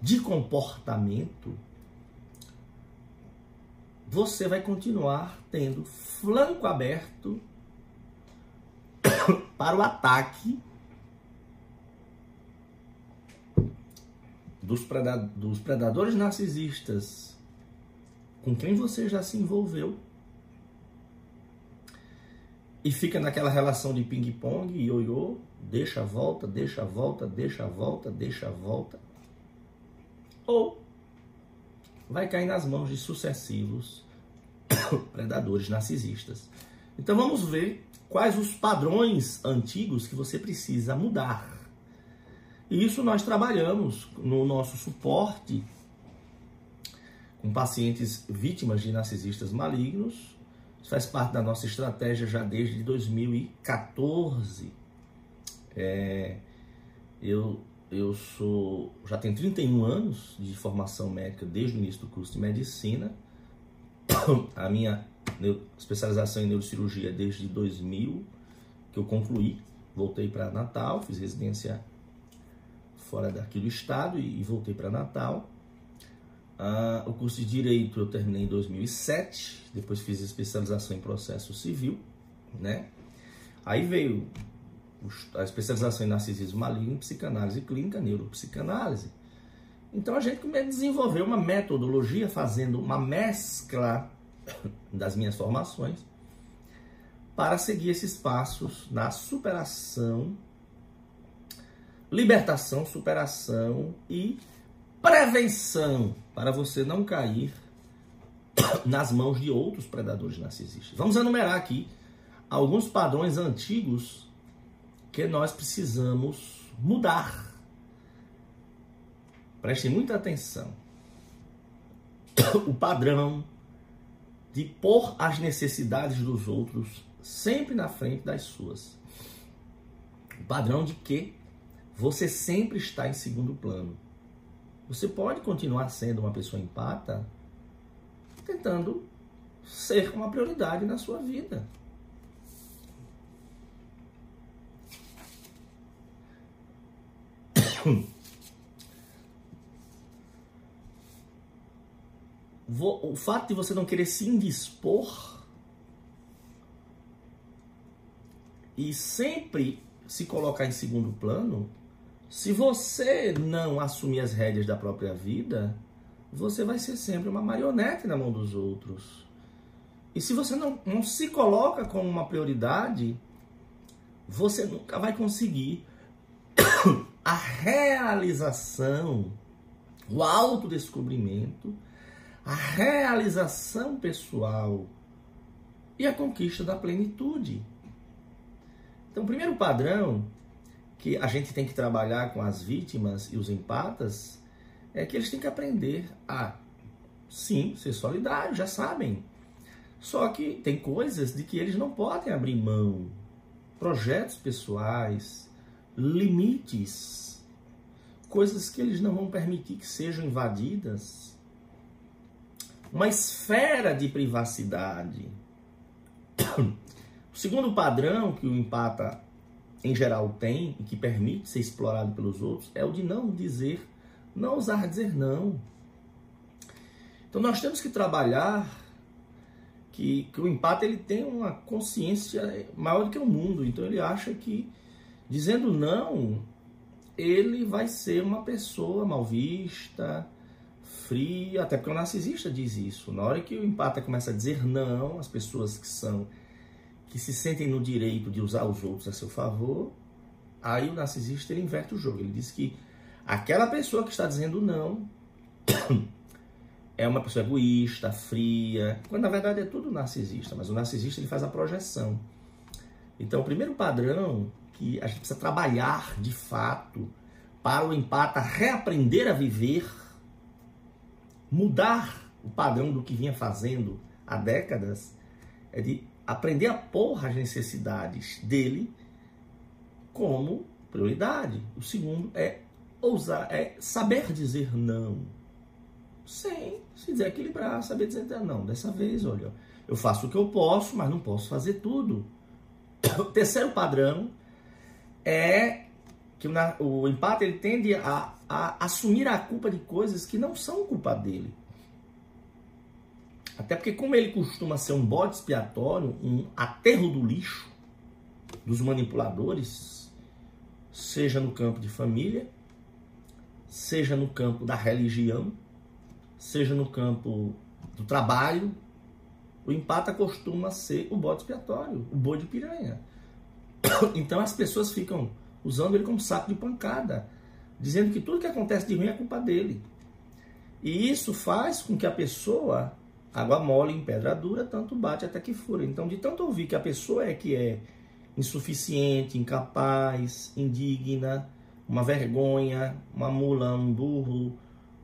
de comportamento, você vai continuar tendo flanco aberto para o ataque dos, dos predadores narcisistas com quem você já se envolveu e fica naquela relação de ping-pong, ioiô, deixa a volta, deixa a volta, deixa a volta, deixa a volta. Ou vai cair nas mãos de sucessivos predadores narcisistas. Então vamos ver quais os padrões antigos que você precisa mudar e isso nós trabalhamos no nosso suporte com pacientes vítimas de narcisistas malignos. Isso faz parte da nossa estratégia já desde 2014. É, eu, eu sou já tenho 31 anos de formação médica desde o início do curso de medicina. A minha especialização em neurocirurgia desde 2000 que eu concluí. Voltei para Natal, fiz residência fora daqui do estado e, e voltei para Natal. Ah, o curso de Direito eu terminei em 2007, depois fiz especialização em processo civil, né? Aí veio a especialização em narcisismo maligno, psicanálise clínica, neuropsicanálise. Então a gente desenvolveu uma metodologia fazendo uma mescla das minhas formações para seguir esses passos na superação libertação, superação e prevenção para você não cair nas mãos de outros predadores narcisistas. Vamos enumerar aqui alguns padrões antigos que nós precisamos mudar. Prestem muita atenção. O padrão de pôr as necessidades dos outros sempre na frente das suas. O padrão de que você sempre está em segundo plano. Você pode continuar sendo uma pessoa empata, tentando ser uma prioridade na sua vida. O fato de você não querer se indispor e sempre se colocar em segundo plano, se você não assumir as rédeas da própria vida, você vai ser sempre uma marionete na mão dos outros. E se você não, não se coloca como uma prioridade, você nunca vai conseguir a realização, o autodescobrimento, a realização pessoal e a conquista da plenitude. Então, o primeiro padrão que a gente tem que trabalhar com as vítimas e os empatas é que eles têm que aprender a, sim, ser solidários, já sabem. Só que tem coisas de que eles não podem abrir mão. Projetos pessoais, limites, coisas que eles não vão permitir que sejam invadidas. Uma esfera de privacidade. O segundo padrão que o empata em geral tem e que permite ser explorado pelos outros é o de não dizer, não usar dizer não. Então nós temos que trabalhar que, que o empate ele tem uma consciência maior do que o mundo. Então ele acha que dizendo não, ele vai ser uma pessoa mal vista, fria, até porque o narcisista diz isso. Na hora que o empate começa a dizer não, as pessoas que são que se sentem no direito de usar os outros a seu favor, aí o narcisista ele inverte o jogo. Ele diz que aquela pessoa que está dizendo não é uma pessoa egoísta, fria, quando na verdade é tudo narcisista, mas o narcisista ele faz a projeção. Então, o primeiro padrão que a gente precisa trabalhar de fato para o empata reaprender a viver, mudar o padrão do que vinha fazendo há décadas, é de aprender a pôr as necessidades dele como prioridade. O segundo é ousar, é saber dizer não sem se desequilibrar, saber dizer, não, dessa vez, olha, eu faço o que eu posso, mas não posso fazer tudo. O terceiro padrão é que o, empate ele tende a, a assumir a culpa de coisas que não são culpa dele. Até porque, como ele costuma ser um bode expiatório, um aterro do lixo dos manipuladores, seja no campo de família, seja no campo da religião, seja no campo do trabalho, o empata costuma ser o bode expiatório, o boi de piranha. Então as pessoas ficam usando ele como saco de pancada, dizendo que tudo que acontece de ruim é culpa dele. E isso faz com que a pessoa, água mole em pedra dura, tanto bate até que fura. Então, de tanto ouvir que a pessoa é que é insuficiente, incapaz, indigna, uma vergonha, uma mula, um burro,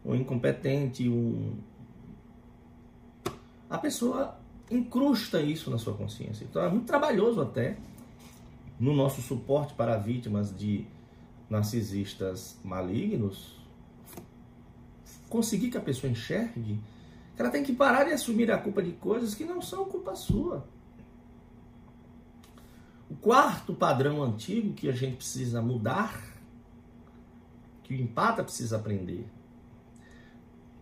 um incompetente, um. A pessoa incrusta isso na sua consciência. Então é muito trabalhoso até no nosso suporte para vítimas de narcisistas malignos conseguir que a pessoa enxergue ela tem que parar de assumir a culpa de coisas que não são culpa sua. O quarto padrão antigo que a gente precisa mudar, que o empata precisa aprender,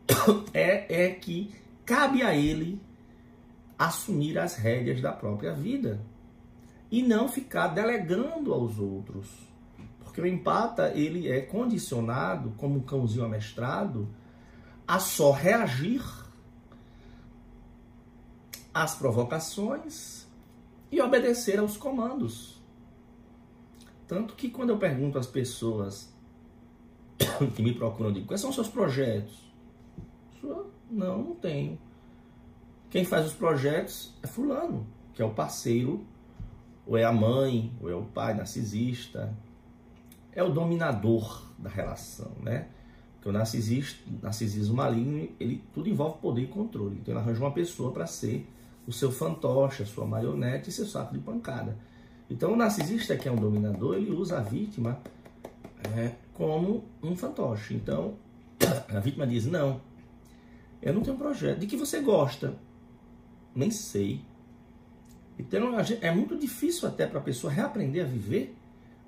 é, é que cabe a ele assumir as rédeas da própria vida e não ficar delegando aos outros. Porque o empata, ele é condicionado, como um cãozinho amestrado, a só reagir às provocações e obedecer aos comandos. Tanto que quando eu pergunto às pessoas que me procuram, eu digo, quais são os seus projetos? Não, não tenho. Quem faz os projetos é fulano, que é o parceiro ou é a mãe, ou é o pai narcisista, é o dominador da relação, né? Porque o narcisista, narcisismo maligno, ele tudo envolve poder e controle. Então ele arranja uma pessoa para ser o seu fantoche, a sua marionete e seu saco de pancada. Então o narcisista que é um dominador, ele usa a vítima é, como um fantoche. Então a vítima diz, não, eu não tenho projeto. De que você gosta? Nem sei. Então é muito difícil até para a pessoa reaprender a viver,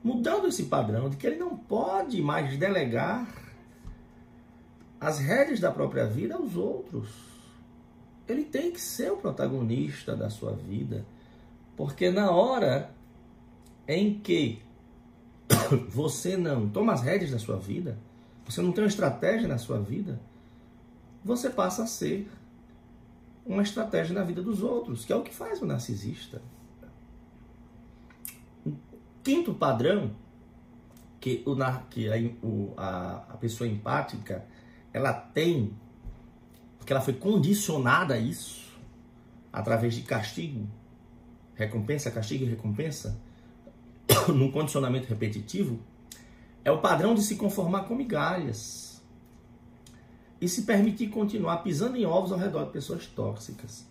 mudando esse padrão de que ele não pode mais delegar as rédeas da própria vida aos outros. Ele tem que ser o protagonista da sua vida, porque na hora em que você não toma as rédeas da sua vida, você não tem uma estratégia na sua vida, você passa a ser uma estratégia na vida dos outros, que é o que faz o narcisista. O quinto padrão que, o, que a, a pessoa empática ela tem, porque ela foi condicionada a isso, através de castigo, recompensa, castigo e recompensa, num condicionamento repetitivo, é o padrão de se conformar com migalhas e se permitir continuar pisando em ovos ao redor de pessoas tóxicas.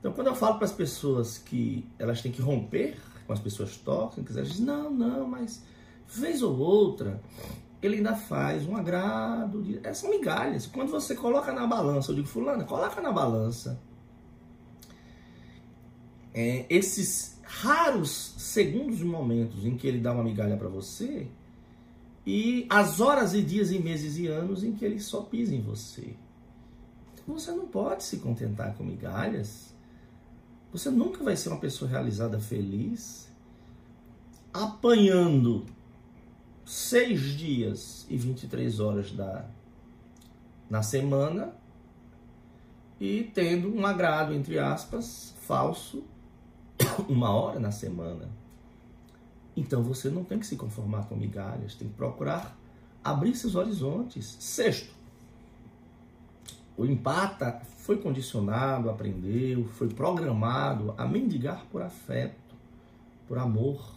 Então, quando eu falo para as pessoas que elas têm que romper com as pessoas tóxicas, elas dizem: não, não, mas vez ou outra ele ainda faz um agrado. De... É, são migalhas. Quando você coloca na balança, eu digo, Fulana, coloca na balança é, esses raros segundos e momentos em que ele dá uma migalha para você e as horas e dias e meses e anos em que ele só pisa em você. Você não pode se contentar com migalhas. Você nunca vai ser uma pessoa realizada feliz apanhando seis dias e 23 horas da, na semana e tendo um agrado, entre aspas, falso, uma hora na semana. Então você não tem que se conformar com migalhas, tem que procurar abrir seus horizontes. Sexto, o empata foi condicionado, aprendeu, foi programado a mendigar por afeto, por amor.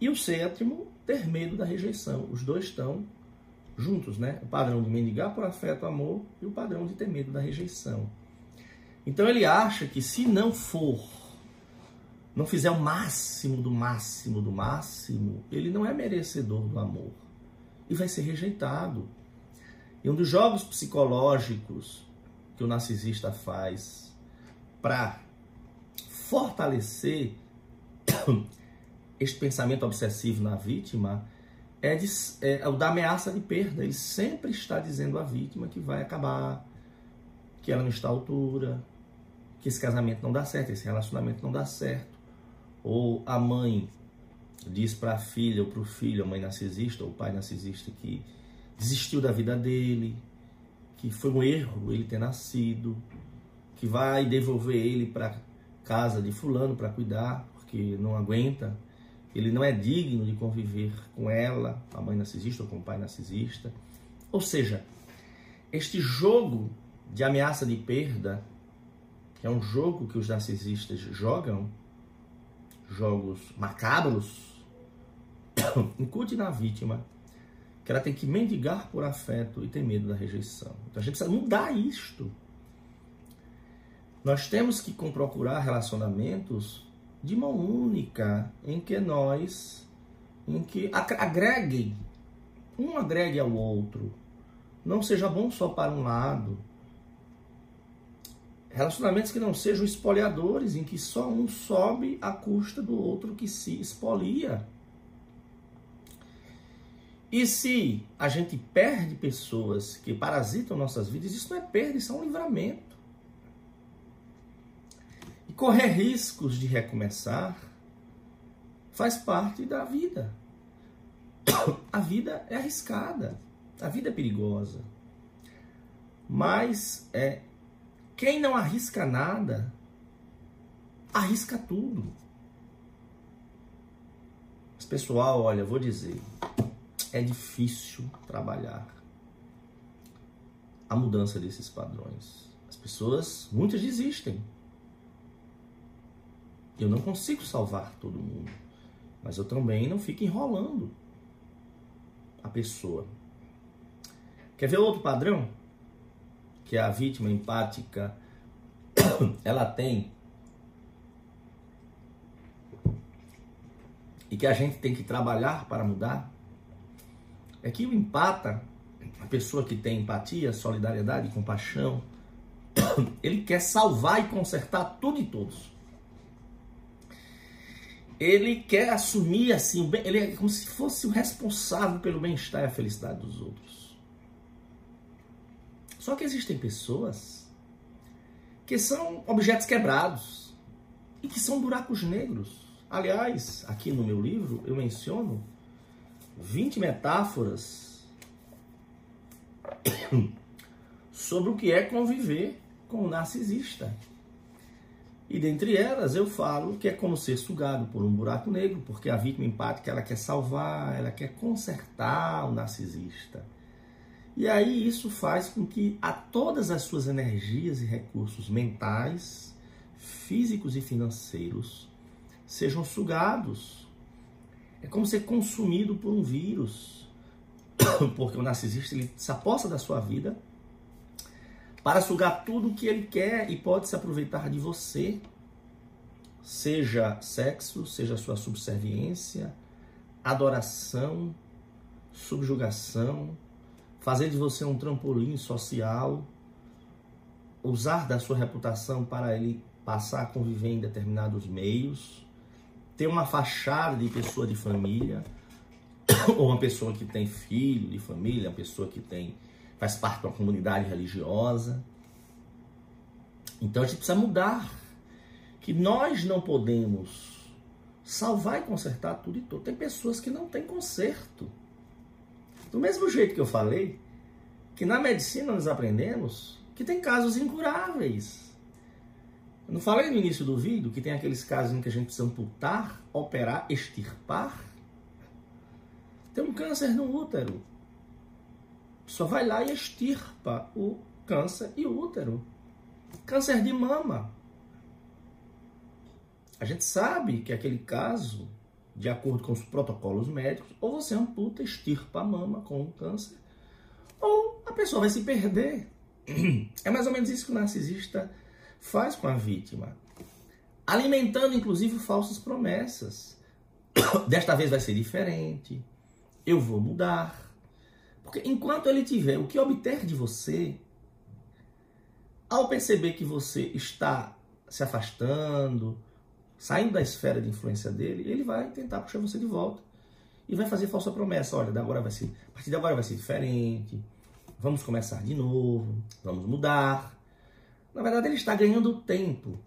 E o sétimo, ter medo da rejeição. Os dois estão juntos, né? O padrão de mendigar por afeto, amor e o padrão de ter medo da rejeição. Então ele acha que se não for não fizer o máximo do máximo do máximo, ele não é merecedor do amor e vai ser rejeitado. E um dos jogos psicológicos que o narcisista faz para fortalecer este pensamento obsessivo na vítima é, de, é, o da ameaça de perda. Ele sempre está dizendo à vítima que vai acabar, que ela não está à altura, que esse casamento não dá certo, esse relacionamento não dá certo ou a mãe diz para a filha ou para o filho, a mãe narcisista ou o pai narcisista, que desistiu da vida dele, que foi um erro ele ter nascido, que vai devolver ele para casa de fulano para cuidar, porque não aguenta, ele não é digno de conviver com ela, a mãe narcisista ou com o pai narcisista. Ou seja, este jogo de ameaça de perda, que é um jogo que os narcisistas jogam, jogos macabros, incute na vítima que ela tem que mendigar por afeto e ter medo da rejeição. Então a gente precisa mudar isto. Nós temos que procurar relacionamentos de mão única, em que nós, em que agreguem, um agregue ao outro, não seja bom só para um lado, Relacionamentos que não sejam espoliadores, em que só um sobe à custa do outro que se expolia. E se a gente perde pessoas que parasitam nossas vidas, isso não é perda, isso é um livramento. E correr riscos de recomeçar faz parte da vida. A vida é arriscada, a vida é perigosa. Mas é quem não arrisca nada, arrisca tudo. Mas, pessoal, olha, vou dizer, é difícil trabalhar a mudança desses padrões. As pessoas, muitas desistem. Eu não consigo salvar todo mundo, mas eu também não fico enrolando a pessoa. Quer ver outro padrão? Que a vítima empática ela tem e que a gente tem que trabalhar para mudar? É que o empata, a pessoa que tem empatia, solidariedade, compaixão, ele quer salvar e consertar tudo e todos. Ele quer assumir assim, ele é como se fosse o responsável pelo bem-estar e a felicidade dos outros. Só que existem pessoas que são objetos quebrados e que são buracos negros. Aliás, aqui no meu livro eu menciono 20 metáforas sobre o que é conviver com o narcisista. E dentre elas eu falo que é como ser sugado por um buraco negro, porque a vítima empática ela quer salvar, ela quer consertar o narcisista. E aí isso faz com que a todas as suas energias e recursos mentais, físicos e financeiros sejam sugados. É como ser consumido por um vírus, porque o narcisista ele se aposta da sua vida para sugar tudo o que ele quer e pode se aproveitar de você, seja sexo, seja sua subserviência, adoração, subjugação, fazer de você um trampolim social, usar da sua reputação para ele passar a conviver em determinados meios, ter uma fachada de pessoa de família, ou uma pessoa que tem filho de família, uma pessoa que tem faz parte de uma comunidade religiosa. Então a gente precisa mudar. Que nós não podemos salvar e consertar tudo e tudo. Tem pessoas que não têm conserto. Do mesmo jeito que eu falei, que na medicina nós aprendemos que tem casos incuráveis. Eu não falei no início do vídeo que tem aqueles casos em que a gente precisa amputar, operar, extirpar? Tem um câncer no útero só vai lá e extirpa o câncer e o útero. Câncer de mama. A gente sabe que aquele caso, de acordo com os protocolos médicos, ou você amputa, extirpa a mama com o câncer, ou a pessoa vai se perder. É mais ou menos isso que o narcisista faz com a vítima. Alimentando, inclusive, falsas promessas. Desta vez vai ser diferente. Eu vou mudar porque enquanto ele tiver o que obter de você, ao perceber que você está se afastando, saindo da esfera de influência dele, ele vai tentar puxar você de volta e vai fazer falsa promessa. Olha, agora vai ser, a partir de agora vai ser diferente. Vamos começar de novo, vamos mudar. Na verdade, ele está ganhando tempo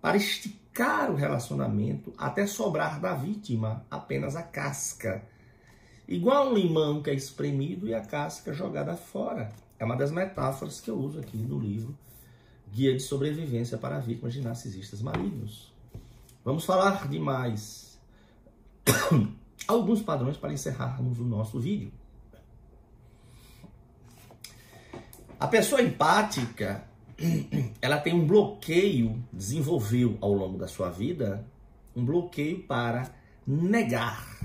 para esticar o relacionamento até sobrar da vítima apenas a casca Igual um limão que é espremido e a casca jogada fora. É uma das metáforas que eu uso aqui no livro Guia de Sobrevivência para Vítimas de Narcisistas Malignos. Vamos falar de mais alguns padrões para encerrarmos o nosso vídeo. A pessoa empática, ela tem um bloqueio, desenvolveu ao longo da sua vida, um bloqueio para negar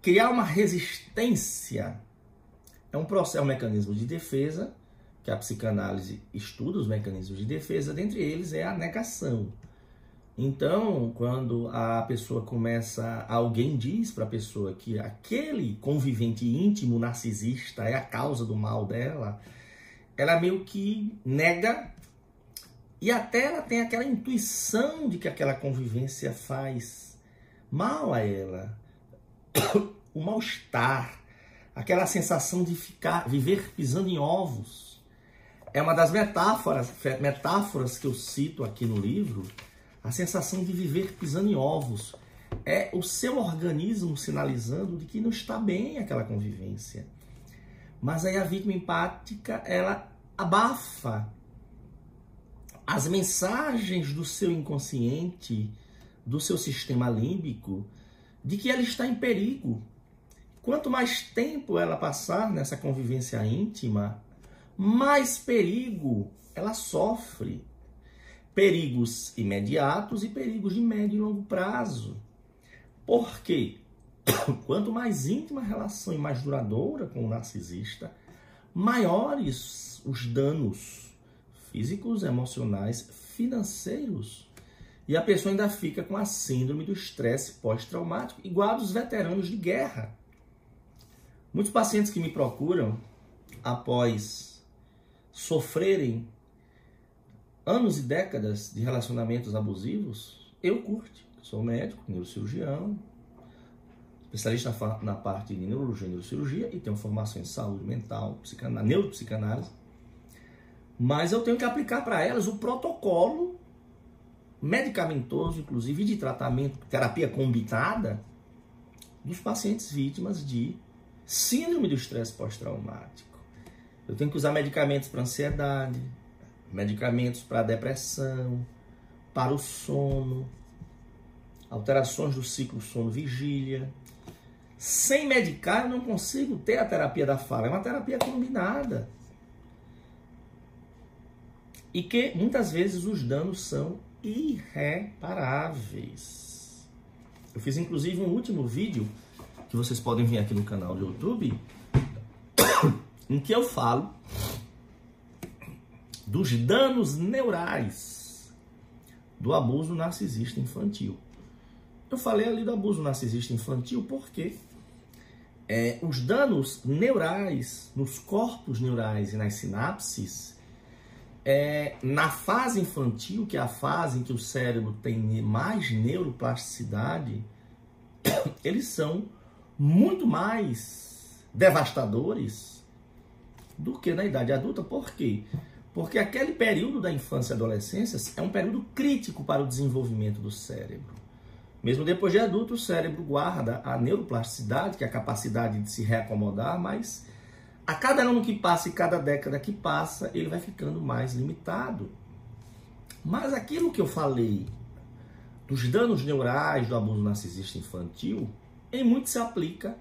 Criar uma resistência é um processo, é um mecanismo de defesa, que a psicanálise estuda os mecanismos de defesa, dentre eles é a negação. Então, quando a pessoa começa, alguém diz para a pessoa que aquele convivente íntimo narcisista é a causa do mal dela, ela meio que nega e até ela tem aquela intuição de que aquela convivência faz mal a ela o mal-estar, aquela sensação de ficar, viver pisando em ovos. É uma das metáforas, metáforas que eu cito aqui no livro, a sensação de viver pisando em ovos. É o seu organismo sinalizando de que não está bem aquela convivência. Mas aí a vítima empática, ela abafa as mensagens do seu inconsciente, do seu sistema límbico, de que ela está em perigo. Quanto mais tempo ela passar nessa convivência íntima, mais perigo ela sofre. perigos imediatos e perigos de médio e longo prazo. Por quê? Quanto mais íntima a relação e mais duradoura com o narcisista, maiores os danos físicos, emocionais, financeiros. E a pessoa ainda fica com a síndrome do estresse pós-traumático, igual a dos veteranos de guerra. Muitos pacientes que me procuram após sofrerem anos e décadas de relacionamentos abusivos, eu curto. Sou médico, neurocirurgião, especialista na parte de neurologia e neurocirurgia e tenho formação em saúde mental, psicanálise, neuropsicanálise. Mas eu tenho que aplicar para elas o protocolo medicamentoso, inclusive de tratamento, terapia combinada dos pacientes vítimas de síndrome do estresse pós-traumático. Eu tenho que usar medicamentos para ansiedade, medicamentos para depressão, para o sono, alterações do ciclo sono-vigília. Sem medicar, eu não consigo ter a terapia da fala. É uma terapia combinada. E que muitas vezes os danos são irreparáveis. Eu fiz inclusive um último vídeo que vocês podem ver aqui no canal do YouTube, em que eu falo dos danos neurais do abuso narcisista infantil. Eu falei ali do abuso narcisista infantil porque é, os danos neurais nos corpos neurais e nas sinapses, é, na fase infantil, que é a fase em que o cérebro tem mais neuroplasticidade, eles são muito mais devastadores do que na idade adulta. Por quê? Porque aquele período da infância e adolescência é um período crítico para o desenvolvimento do cérebro. Mesmo depois de adulto, o cérebro guarda a neuroplasticidade, que é a capacidade de se reacomodar, mas a cada ano que passa e cada década que passa, ele vai ficando mais limitado. Mas aquilo que eu falei dos danos neurais do abuso narcisista infantil, em muito se aplica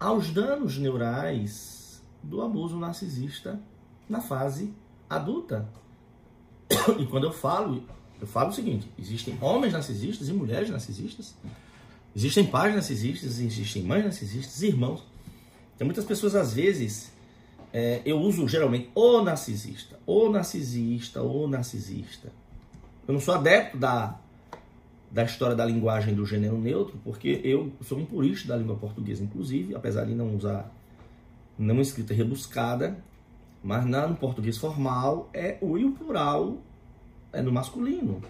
aos danos neurais do abuso narcisista na fase adulta. E quando eu falo eu falo o seguinte: existem homens narcisistas e mulheres narcisistas, existem pais narcisistas, existem mães narcisistas, irmãos. Tem muitas pessoas, às vezes, é, eu uso geralmente o narcisista, o narcisista, o narcisista. Eu não sou adepto da, da história da linguagem do gênero neutro, porque eu sou um purista da língua portuguesa, inclusive, apesar de não usar nenhuma escrita rebuscada, mas no português formal é o e o plural é no masculino.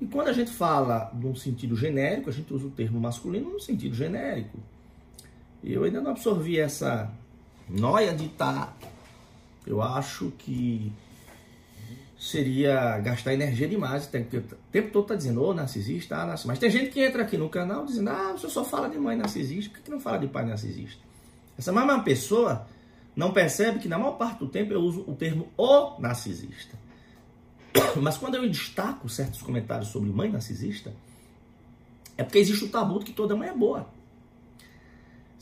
E quando a gente fala num sentido genérico, a gente usa o termo masculino no sentido genérico. Eu ainda não absorvi essa noia de estar. Tá, eu acho que seria gastar energia demais. Tem que, o tempo todo tá dizendo, ô oh, narcisista, ah, narcisista. Mas tem gente que entra aqui no canal dizendo, ah, você só fala de mãe narcisista, por que não fala de pai narcisista? Essa mesma pessoa não percebe que na maior parte do tempo eu uso o termo o narcisista. Mas quando eu destaco certos comentários sobre mãe narcisista, é porque existe o tabu de que toda mãe é boa.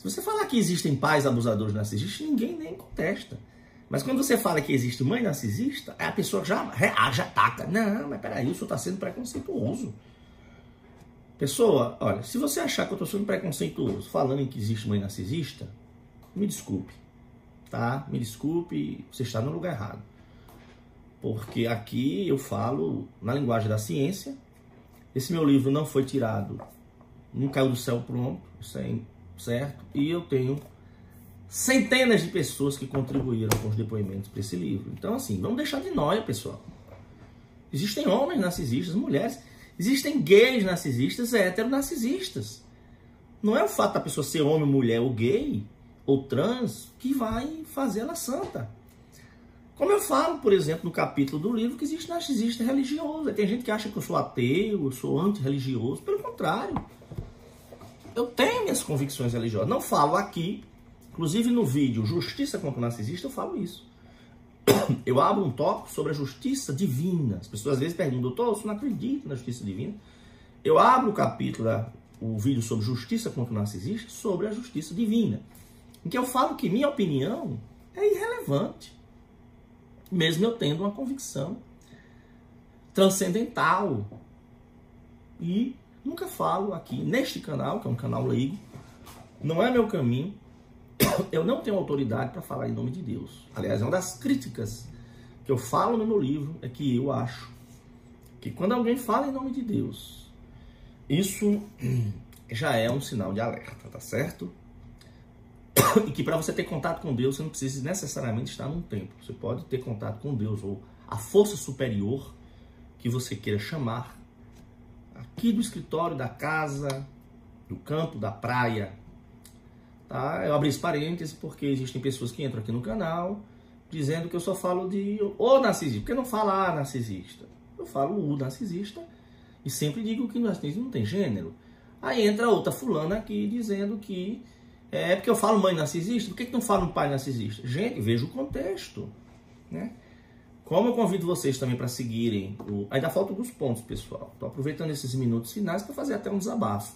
Se você falar que existem pais abusadores narcisistas, ninguém nem contesta. Mas quando você fala que existe mãe narcisista, a pessoa já reage, ataca. Não, mas peraí, o senhor está sendo preconceituoso. Pessoa, olha, se você achar que eu estou sendo preconceituoso falando em que existe mãe narcisista, me desculpe, tá? Me desculpe, você está no lugar errado porque aqui eu falo na linguagem da ciência. Esse meu livro não foi tirado, não caiu do céu pronto, isso é certo, e eu tenho centenas de pessoas que contribuíram com os depoimentos para esse livro. Então, assim, vamos deixar de nóia, pessoal. Existem homens narcisistas, mulheres, existem gays narcisistas, heteronarcisistas. Não é o fato da pessoa ser homem, mulher ou gay ou trans que vai fazer ela santa. Como eu falo, por exemplo, no capítulo do livro, que existe narcisista religioso. Tem gente que acha que eu sou ateu, eu sou antirreligioso. Pelo contrário. Eu tenho minhas convicções religiosas. Não falo aqui, inclusive no vídeo Justiça contra o Narcisista, eu falo isso. Eu abro um tópico sobre a justiça divina. As pessoas às vezes perguntam, doutor, eu não acredito na justiça divina. Eu abro o capítulo, o vídeo sobre justiça contra o narcisista, sobre a justiça divina. Em que eu falo que minha opinião é irrelevante mesmo eu tendo uma convicção transcendental. E nunca falo aqui neste canal, que é um canal leigo, não é meu caminho. Eu não tenho autoridade para falar em nome de Deus. Aliás, é uma das críticas que eu falo no meu livro é que eu acho que quando alguém fala em nome de Deus, isso já é um sinal de alerta, tá certo? E que para você ter contato com Deus, você não precisa necessariamente estar num templo. Você pode ter contato com Deus ou a força superior que você queira chamar, aqui do escritório, da casa, do campo, da praia. Tá? Eu abri esse parênteses porque existem pessoas que entram aqui no canal dizendo que eu só falo de o narcisista. Porque não fala a narcisista. Eu falo o narcisista e sempre digo que o narcisismo não tem gênero. Aí entra outra fulana aqui dizendo que é porque eu falo mãe narcisista, por que, que não falo pai narcisista? Gente, veja o contexto. Né? Como eu convido vocês também para seguirem, o... ainda faltam alguns pontos, pessoal. Estou aproveitando esses minutos finais para fazer até um desabafo.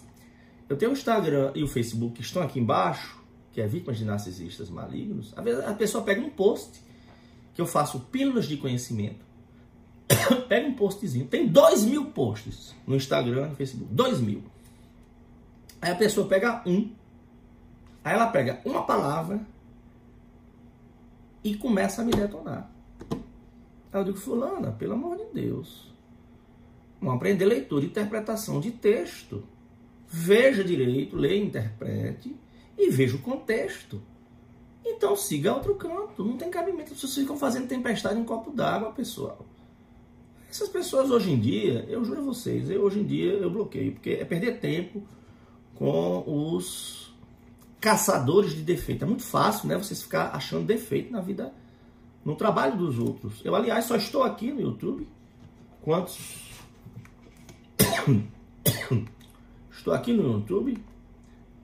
Eu tenho o Instagram e o Facebook que estão aqui embaixo, que é Vítimas de Narcisistas Malignos. Às vezes a pessoa pega um post, que eu faço pílulas de conhecimento, pega um postzinho, tem dois mil posts no Instagram e no Facebook, dois mil. Aí a pessoa pega um, aí ela pega uma palavra e começa a me detonar. Aí eu digo, fulana, pelo amor de Deus. Vamos aprender leitura e interpretação de texto. Veja direito, leia interprete e veja o contexto. Então siga outro canto. Não tem cabimento. Vocês ficam fazendo tempestade em um copo d'água, pessoal. Essas pessoas hoje em dia, eu juro a vocês, eu, hoje em dia eu bloqueio, porque é perder tempo com os caçadores de defeito. É muito fácil, né? Vocês ficar achando defeito na vida no trabalho dos outros. Eu, aliás, só estou aqui no YouTube. Quantos? Estou aqui no YouTube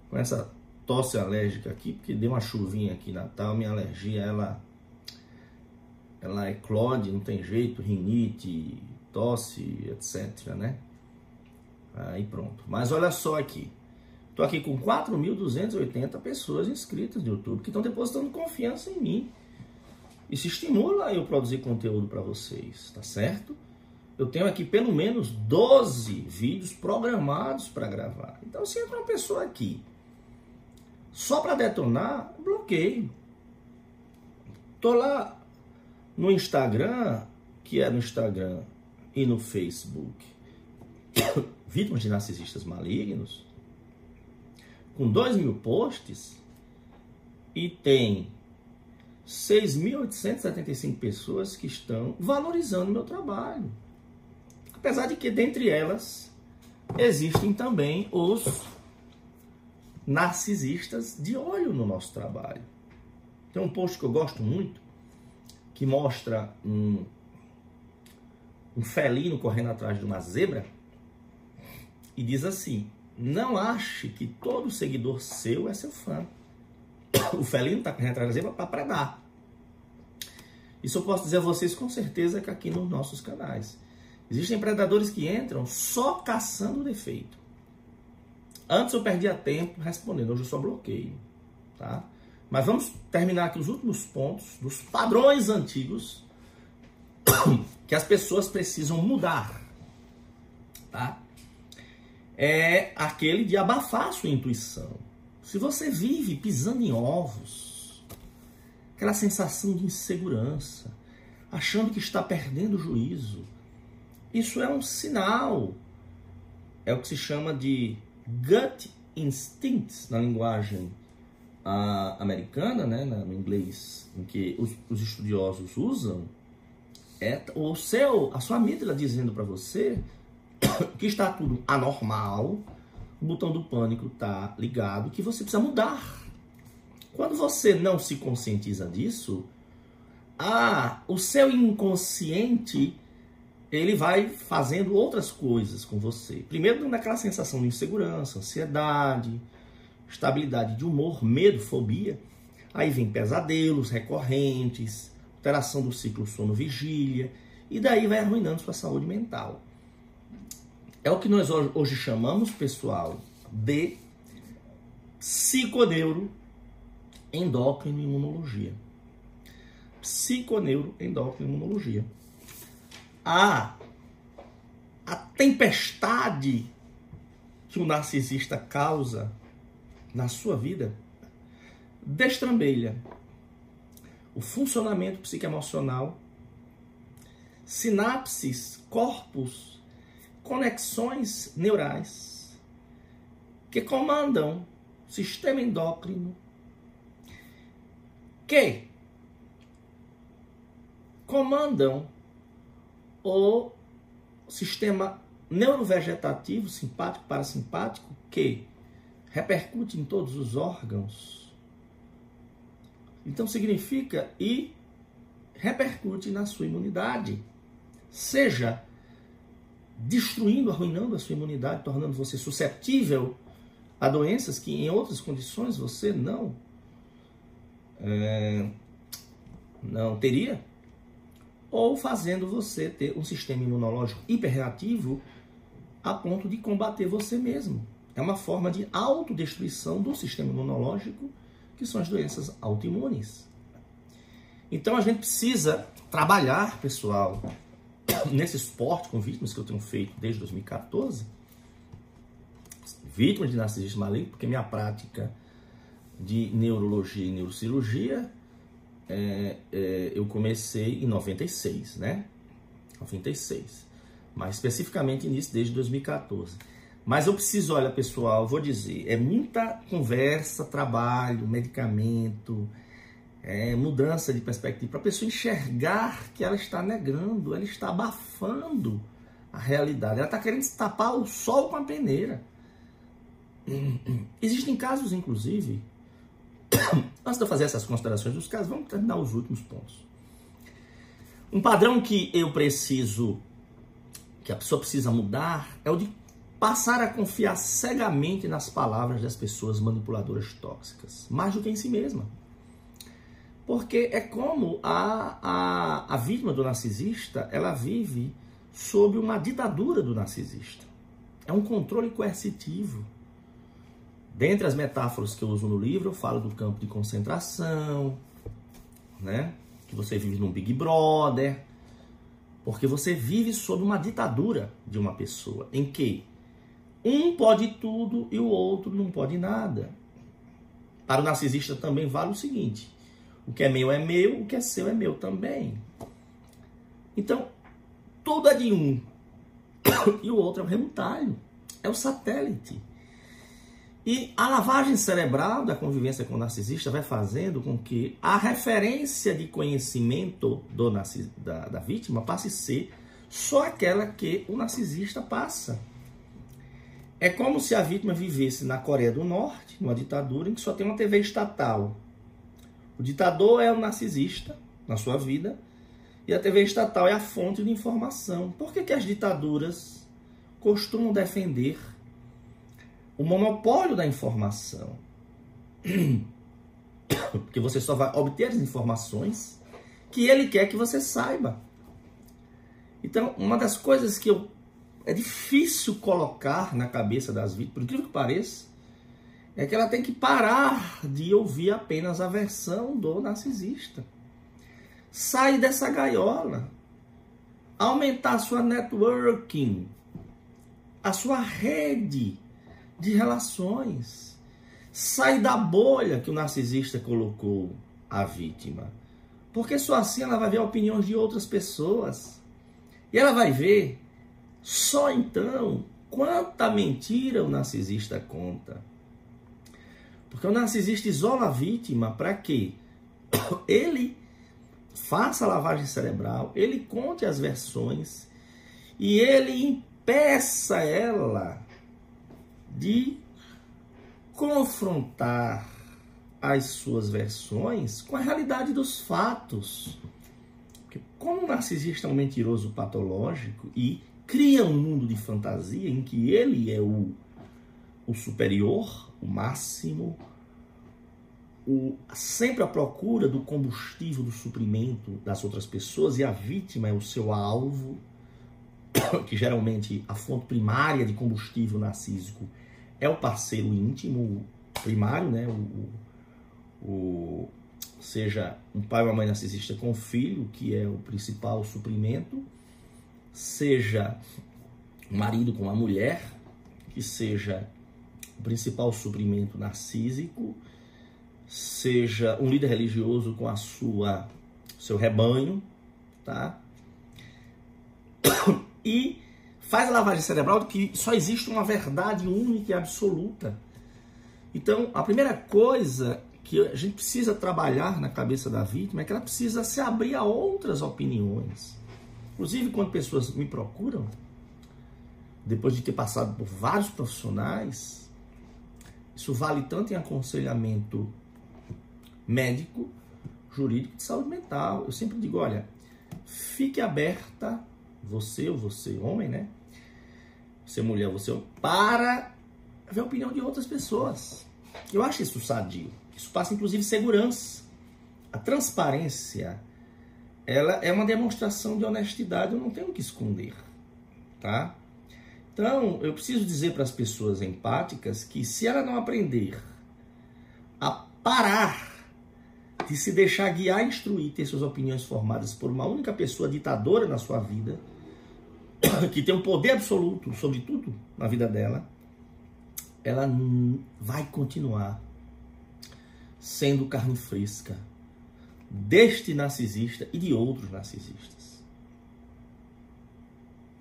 com essa tosse alérgica aqui, porque deu uma chuvinha aqui Natal, minha alergia ela ela eclode, não tem jeito, rinite, tosse, etc, né? Aí pronto. Mas olha só aqui. Estou aqui com 4.280 pessoas inscritas no YouTube que estão depositando confiança em mim. Isso estimula eu produzir conteúdo para vocês, tá certo? Eu tenho aqui pelo menos 12 vídeos programados para gravar. Então, se entra uma pessoa aqui só para detonar, bloqueio. Tô lá no Instagram, que é no Instagram e no Facebook, vítimas de narcisistas malignos, com 2 mil posts, e tem 6.875 pessoas que estão valorizando meu trabalho. Apesar de que, dentre elas, existem também os narcisistas de olho no nosso trabalho. Tem um post que eu gosto muito, que mostra um, um felino correndo atrás de uma zebra e diz assim: Não ache que todo seguidor seu é seu fã. o felino está correndo atrás da zebra para predar. Isso eu posso dizer a vocês com certeza que aqui nos nossos canais. Existem predadores que entram só caçando defeito. Antes eu perdia tempo respondendo, hoje eu só bloqueio. Tá? Mas vamos terminar aqui os últimos pontos dos padrões antigos que as pessoas precisam mudar. Tá? É aquele de abafar sua intuição. Se você vive pisando em ovos, aquela sensação de insegurança, achando que está perdendo o juízo, isso é um sinal. É o que se chama de gut instincts na linguagem uh, americana, né, no inglês, em que os, os estudiosos usam, é o seu, a sua amígdala dizendo para você que está tudo anormal, o botão do pânico está ligado, que você precisa mudar. Quando você não se conscientiza disso, ah, o seu inconsciente ele vai fazendo outras coisas com você. Primeiro, naquela sensação de insegurança, ansiedade, estabilidade de humor, medo, fobia. Aí vem pesadelos recorrentes, alteração do ciclo sono-vigília, e daí vai arruinando sua saúde mental. É o que nós hoje chamamos, pessoal, de psiconeuro endócrino imunologia. Psiconeuro endócrino imunologia. A a tempestade que o narcisista causa na sua vida destrambelha o funcionamento psicoemocional, sinapses, corpos, conexões neurais que comandam o sistema endócrino que comandam o sistema neurovegetativo, simpático, parasimpático, que repercute em todos os órgãos. Então significa e repercute na sua imunidade, seja destruindo, arruinando a sua imunidade, tornando você susceptível a doenças que em outras condições você não é, não teria, ou fazendo você ter um sistema imunológico hiperreativo a ponto de combater você mesmo. É uma forma de autodestruição do sistema imunológico, que são as doenças autoimunes. Então a gente precisa trabalhar, pessoal, nesse esporte com vítimas que eu tenho feito desde 2014, vítimas de narcisismo maligno, porque minha prática de neurologia e neurocirurgia é, é, eu comecei em 96, né? 96. Mais especificamente nisso desde 2014. Mas eu preciso, olha pessoal, vou dizer, é muita conversa, trabalho, medicamento, é, mudança de perspectiva para a pessoa enxergar que ela está negando, ela está abafando a realidade. Ela está querendo tapar o sol com a peneira. Existem casos, inclusive, Antes de eu fazer essas considerações dos casos, vamos terminar os últimos pontos. Um padrão que eu preciso, que a pessoa precisa mudar, é o de passar a confiar cegamente nas palavras das pessoas manipuladoras tóxicas, mais do que em si mesma. Porque é como a, a, a vítima do narcisista, ela vive sob uma ditadura do narcisista. É um controle coercitivo. Dentre as metáforas que eu uso no livro, eu falo do campo de concentração, né? Que você vive num Big Brother, porque você vive sob uma ditadura de uma pessoa em que um pode tudo e o outro não pode nada. Para o narcisista também vale o seguinte: o que é meu é meu, o que é seu é meu também. Então, tudo é de um e o outro é o remutalho, é o satélite. E a lavagem cerebral da convivência com o narcisista vai fazendo com que a referência de conhecimento do da, da vítima passe a ser só aquela que o narcisista passa. É como se a vítima vivesse na Coreia do Norte, numa ditadura em que só tem uma TV estatal. O ditador é o narcisista na sua vida e a TV estatal é a fonte de informação. Por que, que as ditaduras costumam defender o monopólio da informação. Porque você só vai obter as informações que ele quer que você saiba. Então, uma das coisas que eu, é difícil colocar na cabeça das vítimas, por incrível que pareça, é que ela tem que parar de ouvir apenas a versão do narcisista. Sai dessa gaiola. Aumentar a sua networking, a sua rede de relações. Sai da bolha que o narcisista colocou a vítima. Porque só assim ela vai ver opiniões de outras pessoas. E ela vai ver só então quanta mentira o narcisista conta. Porque o narcisista isola a vítima para quê? Ele faça a lavagem cerebral, ele conte as versões e ele impeça ela de confrontar as suas versões com a realidade dos fatos. Porque como o narcisista é um mentiroso patológico e cria um mundo de fantasia em que ele é o, o superior, o máximo, o, sempre a procura do combustível, do suprimento das outras pessoas e a vítima é o seu alvo, que geralmente a fonte primária de combustível narcísico é o parceiro íntimo primário, né? O, o, seja um pai ou uma mãe narcisista com o filho, que é o principal suprimento, seja um marido com uma mulher que seja o principal suprimento narcísico, seja um líder religioso com a sua seu rebanho, tá? E faz a lavagem cerebral de que só existe uma verdade única e absoluta. Então, a primeira coisa que a gente precisa trabalhar na cabeça da vítima é que ela precisa se abrir a outras opiniões. Inclusive, quando pessoas me procuram, depois de ter passado por vários profissionais, isso vale tanto em aconselhamento médico, jurídico de saúde mental. Eu sempre digo, olha, fique aberta, você ou você, homem, né? Você mulher, você, para ver a opinião de outras pessoas. Eu acho isso sadio. Isso passa inclusive segurança. A transparência, ela é uma demonstração de honestidade, eu não tenho o que esconder, tá? Então, eu preciso dizer para as pessoas empáticas que se ela não aprender a parar de se deixar guiar, instruir, ter suas opiniões formadas por uma única pessoa ditadora na sua vida, que tem um poder absoluto sobre tudo na vida dela, ela vai continuar sendo carne fresca deste narcisista e de outros narcisistas.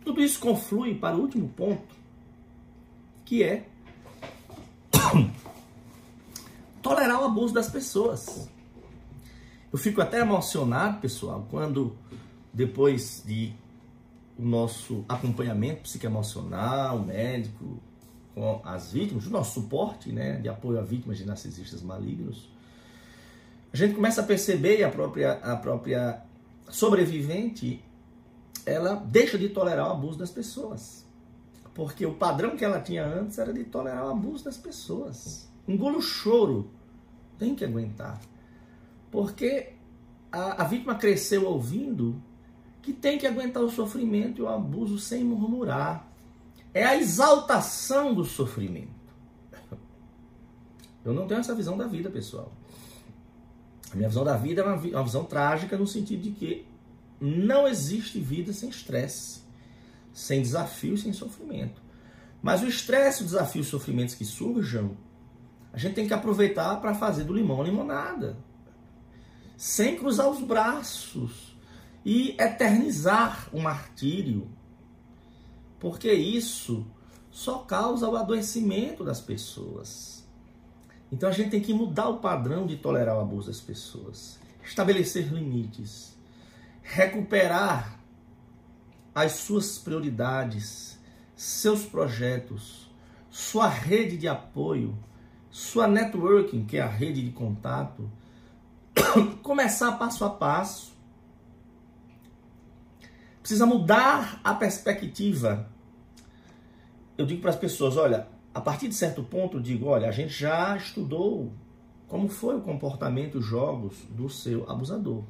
Tudo isso conflui para o último ponto, que é tolerar o abuso das pessoas. Eu fico até emocionado, pessoal, quando depois de o nosso acompanhamento psicoemocional, médico, com as vítimas, o nosso suporte né, de apoio a vítimas de narcisistas malignos, a gente começa a perceber a própria, a própria sobrevivente, ela deixa de tolerar o abuso das pessoas. Porque o padrão que ela tinha antes era de tolerar o abuso das pessoas. Engula o choro. Tem que aguentar. Porque a, a vítima cresceu ouvindo que tem que aguentar o sofrimento e o abuso sem murmurar. É a exaltação do sofrimento. Eu não tenho essa visão da vida, pessoal. A minha visão da vida é uma, uma visão trágica no sentido de que não existe vida sem estresse, sem desafio, sem sofrimento. Mas o estresse, o desafio os sofrimentos que surjam, a gente tem que aproveitar para fazer do limão limonada. Sem cruzar os braços e eternizar o martírio. Porque isso só causa o adoecimento das pessoas. Então a gente tem que mudar o padrão de tolerar o abuso das pessoas, estabelecer limites, recuperar as suas prioridades, seus projetos, sua rede de apoio, sua networking, que é a rede de contato, começar passo a passo. Precisa mudar a perspectiva. Eu digo para as pessoas, olha, a partir de certo ponto, digo: olha, a gente já estudou como foi o comportamento, os jogos do seu abusador.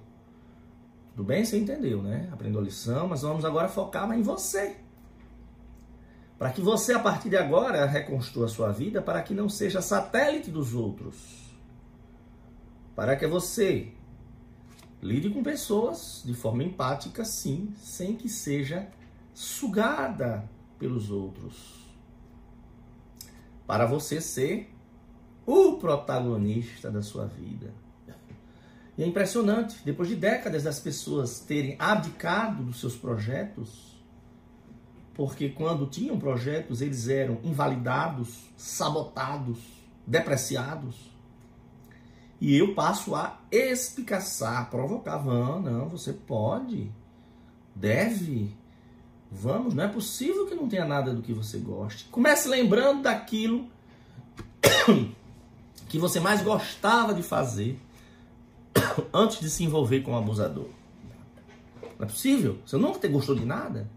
Tudo bem? Você entendeu, né? Aprendeu a lição, mas vamos agora focar em você. Para que você, a partir de agora, reconstrua a sua vida para que não seja satélite dos outros. Para que você lide com pessoas de forma empática, sim, sem que seja sugada pelos outros para você ser o protagonista da sua vida. E é impressionante, depois de décadas das pessoas terem abdicado dos seus projetos, porque quando tinham projetos eles eram invalidados, sabotados, depreciados. E eu passo a espicaçar, provocar. Vão, não, você pode, deve, Vamos, não é possível que não tenha nada do que você goste. Comece lembrando daquilo que você mais gostava de fazer antes de se envolver com o abusador. Não é possível? Você nunca gostou de nada?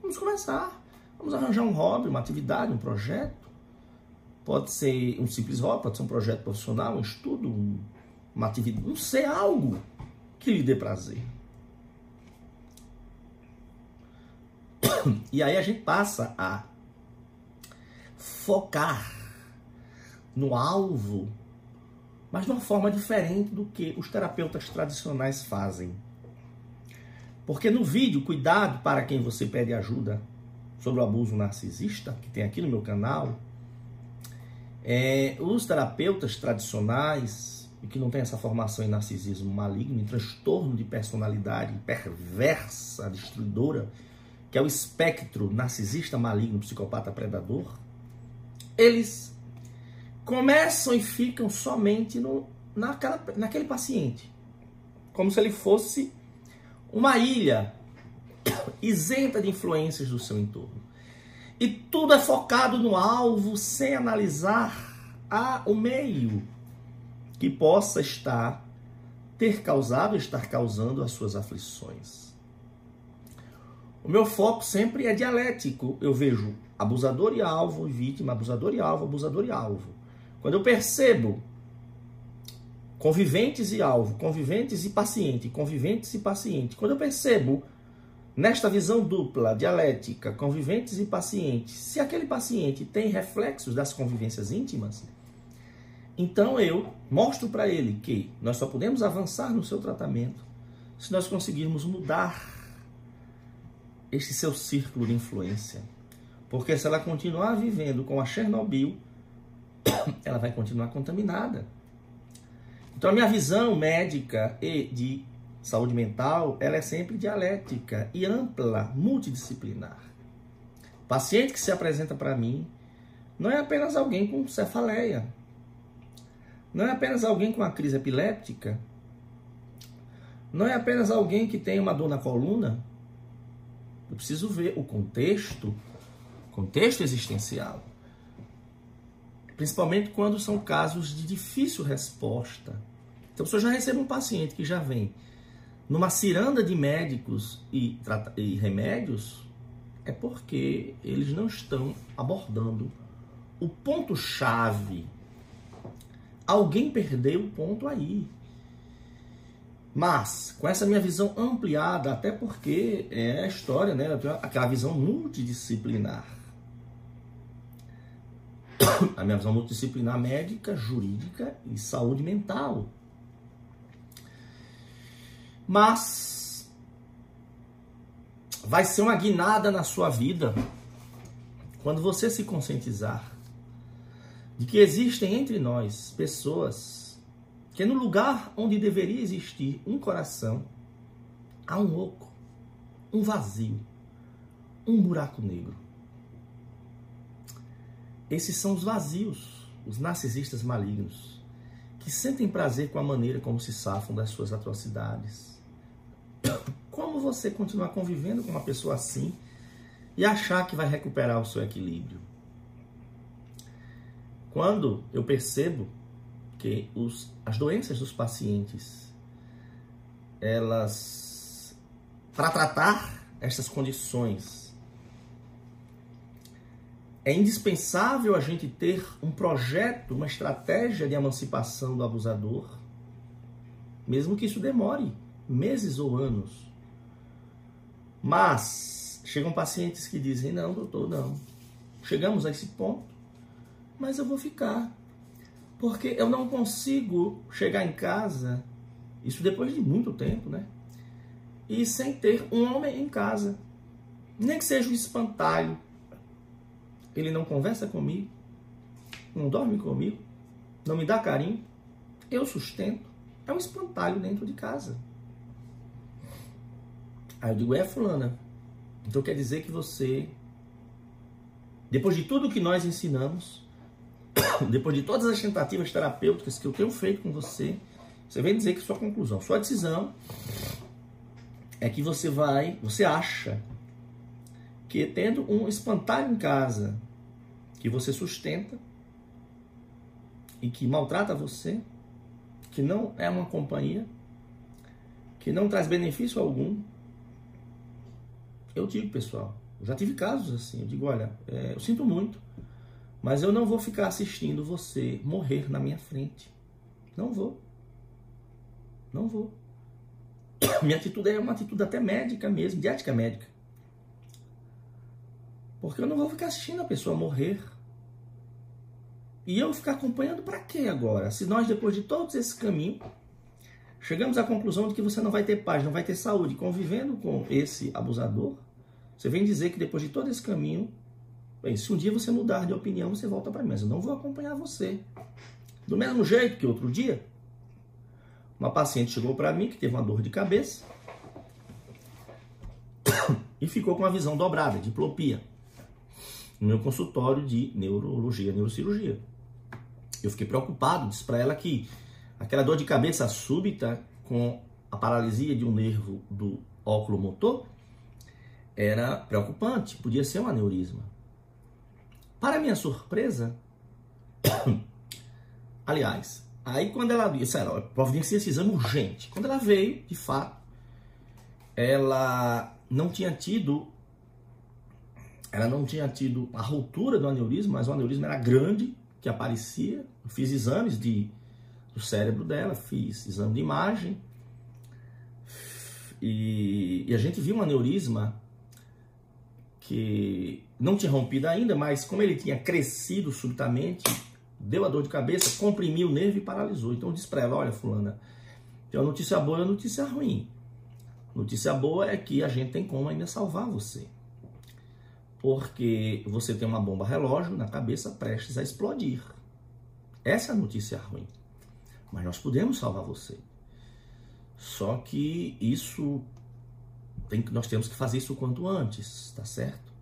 Vamos começar. Vamos arranjar um hobby, uma atividade, um projeto. Pode ser um simples hobby, pode ser um projeto profissional, um estudo, uma atividade, não sei, algo que lhe dê prazer. E aí a gente passa a focar no alvo, mas de uma forma diferente do que os terapeutas tradicionais fazem. Porque no vídeo, cuidado para quem você pede ajuda, sobre o abuso narcisista, que tem aqui no meu canal, é, os terapeutas tradicionais, que não têm essa formação em narcisismo maligno, em transtorno de personalidade perversa, destruidora, que é o espectro narcisista maligno, psicopata predador, eles começam e ficam somente no, naquela, naquele paciente, como se ele fosse uma ilha isenta de influências do seu entorno. E tudo é focado no alvo sem analisar a, o meio que possa estar, ter causado, estar causando as suas aflições. O meu foco sempre é dialético. Eu vejo abusador e alvo, vítima, abusador e alvo, abusador e alvo. Quando eu percebo conviventes e alvo, conviventes e paciente, conviventes e paciente, quando eu percebo Nesta visão dupla, dialética, conviventes e pacientes, se aquele paciente tem reflexos das convivências íntimas, então eu mostro para ele que nós só podemos avançar no seu tratamento se nós conseguirmos mudar este seu círculo de influência. Porque se ela continuar vivendo com a Chernobyl, ela vai continuar contaminada. Então a minha visão médica e de saúde mental, ela é sempre dialética e ampla, multidisciplinar. O paciente que se apresenta para mim não é apenas alguém com cefaleia, não é apenas alguém com uma crise epiléptica, não é apenas alguém que tem uma dor na coluna. Eu preciso ver o contexto, contexto existencial. Principalmente quando são casos de difícil resposta. Então, se eu já recebo um paciente que já vem numa ciranda de médicos e, e remédios, é porque eles não estão abordando o ponto-chave. Alguém perdeu o ponto aí. Mas, com essa minha visão ampliada, até porque é a história, né? Aquela visão multidisciplinar. A minha visão multidisciplinar médica, jurídica e saúde mental. Mas vai ser uma guinada na sua vida quando você se conscientizar de que existem entre nós pessoas que no lugar onde deveria existir um coração, há um oco, um vazio, um buraco negro. Esses são os vazios, os narcisistas malignos, que sentem prazer com a maneira como se safam das suas atrocidades como você continuar convivendo com uma pessoa assim e achar que vai recuperar o seu equilíbrio? Quando eu percebo que os, as doenças dos pacientes, elas, para tratar essas condições, é indispensável a gente ter um projeto, uma estratégia de emancipação do abusador, mesmo que isso demore meses ou anos. Mas chegam pacientes que dizem: não, doutor, não. Chegamos a esse ponto, mas eu vou ficar. Porque eu não consigo chegar em casa, isso depois de muito tempo, né? E sem ter um homem em casa. Nem que seja um espantalho. Ele não conversa comigo, não dorme comigo, não me dá carinho. Eu sustento. É um espantalho dentro de casa. Aí eu digo, é fulana. Então quer dizer que você, depois de tudo que nós ensinamos, depois de todas as tentativas terapêuticas que eu tenho feito com você, você vem dizer que sua conclusão, sua decisão é que você vai, você acha que tendo um espantalho em casa que você sustenta e que maltrata você, que não é uma companhia, que não traz benefício algum, eu digo, pessoal, eu já tive casos assim. Eu digo, olha, é, eu sinto muito, mas eu não vou ficar assistindo você morrer na minha frente. Não vou. Não vou. Minha atitude é uma atitude até médica mesmo, de ética médica. Porque eu não vou ficar assistindo a pessoa morrer. E eu ficar acompanhando para quê agora? Se nós, depois de todos esse caminho, chegamos à conclusão de que você não vai ter paz, não vai ter saúde convivendo com esse abusador, Você vem dizer que depois de todo esse caminho, bem, se um dia você mudar de opinião, você volta para mim, mas eu não vou acompanhar você. Do mesmo jeito que outro dia, uma paciente chegou para mim que teve uma dor de cabeça e ficou com a visão dobrada, diplopia, no meu consultório de neurologia, neurocirurgia. Eu fiquei preocupado, disse para ela que aquela dor de cabeça súbita com a paralisia de um nervo do óculo motor era preocupante, podia ser um aneurisma. Para minha surpresa, aliás, aí quando ela disse, ela providencia esse exame urgente. Quando ela veio, de fato, ela não tinha tido ela não tinha tido a ruptura do aneurisma, mas o aneurisma era grande, que aparecia. Eu fiz exames de, do cérebro dela, fiz exame de imagem. E, e a gente viu um aneurisma que não tinha rompido ainda, mas como ele tinha crescido subitamente, deu a dor de cabeça, comprimiu o nervo e paralisou. Então eu disse para ela, olha fulana, tem uma notícia boa e uma notícia ruim. Notícia boa é que a gente tem como ainda salvar você. Porque você tem uma bomba relógio na cabeça prestes a explodir. Essa é a notícia ruim. Mas nós podemos salvar você. Só que isso tem, nós temos que fazer isso o quanto antes, tá certo?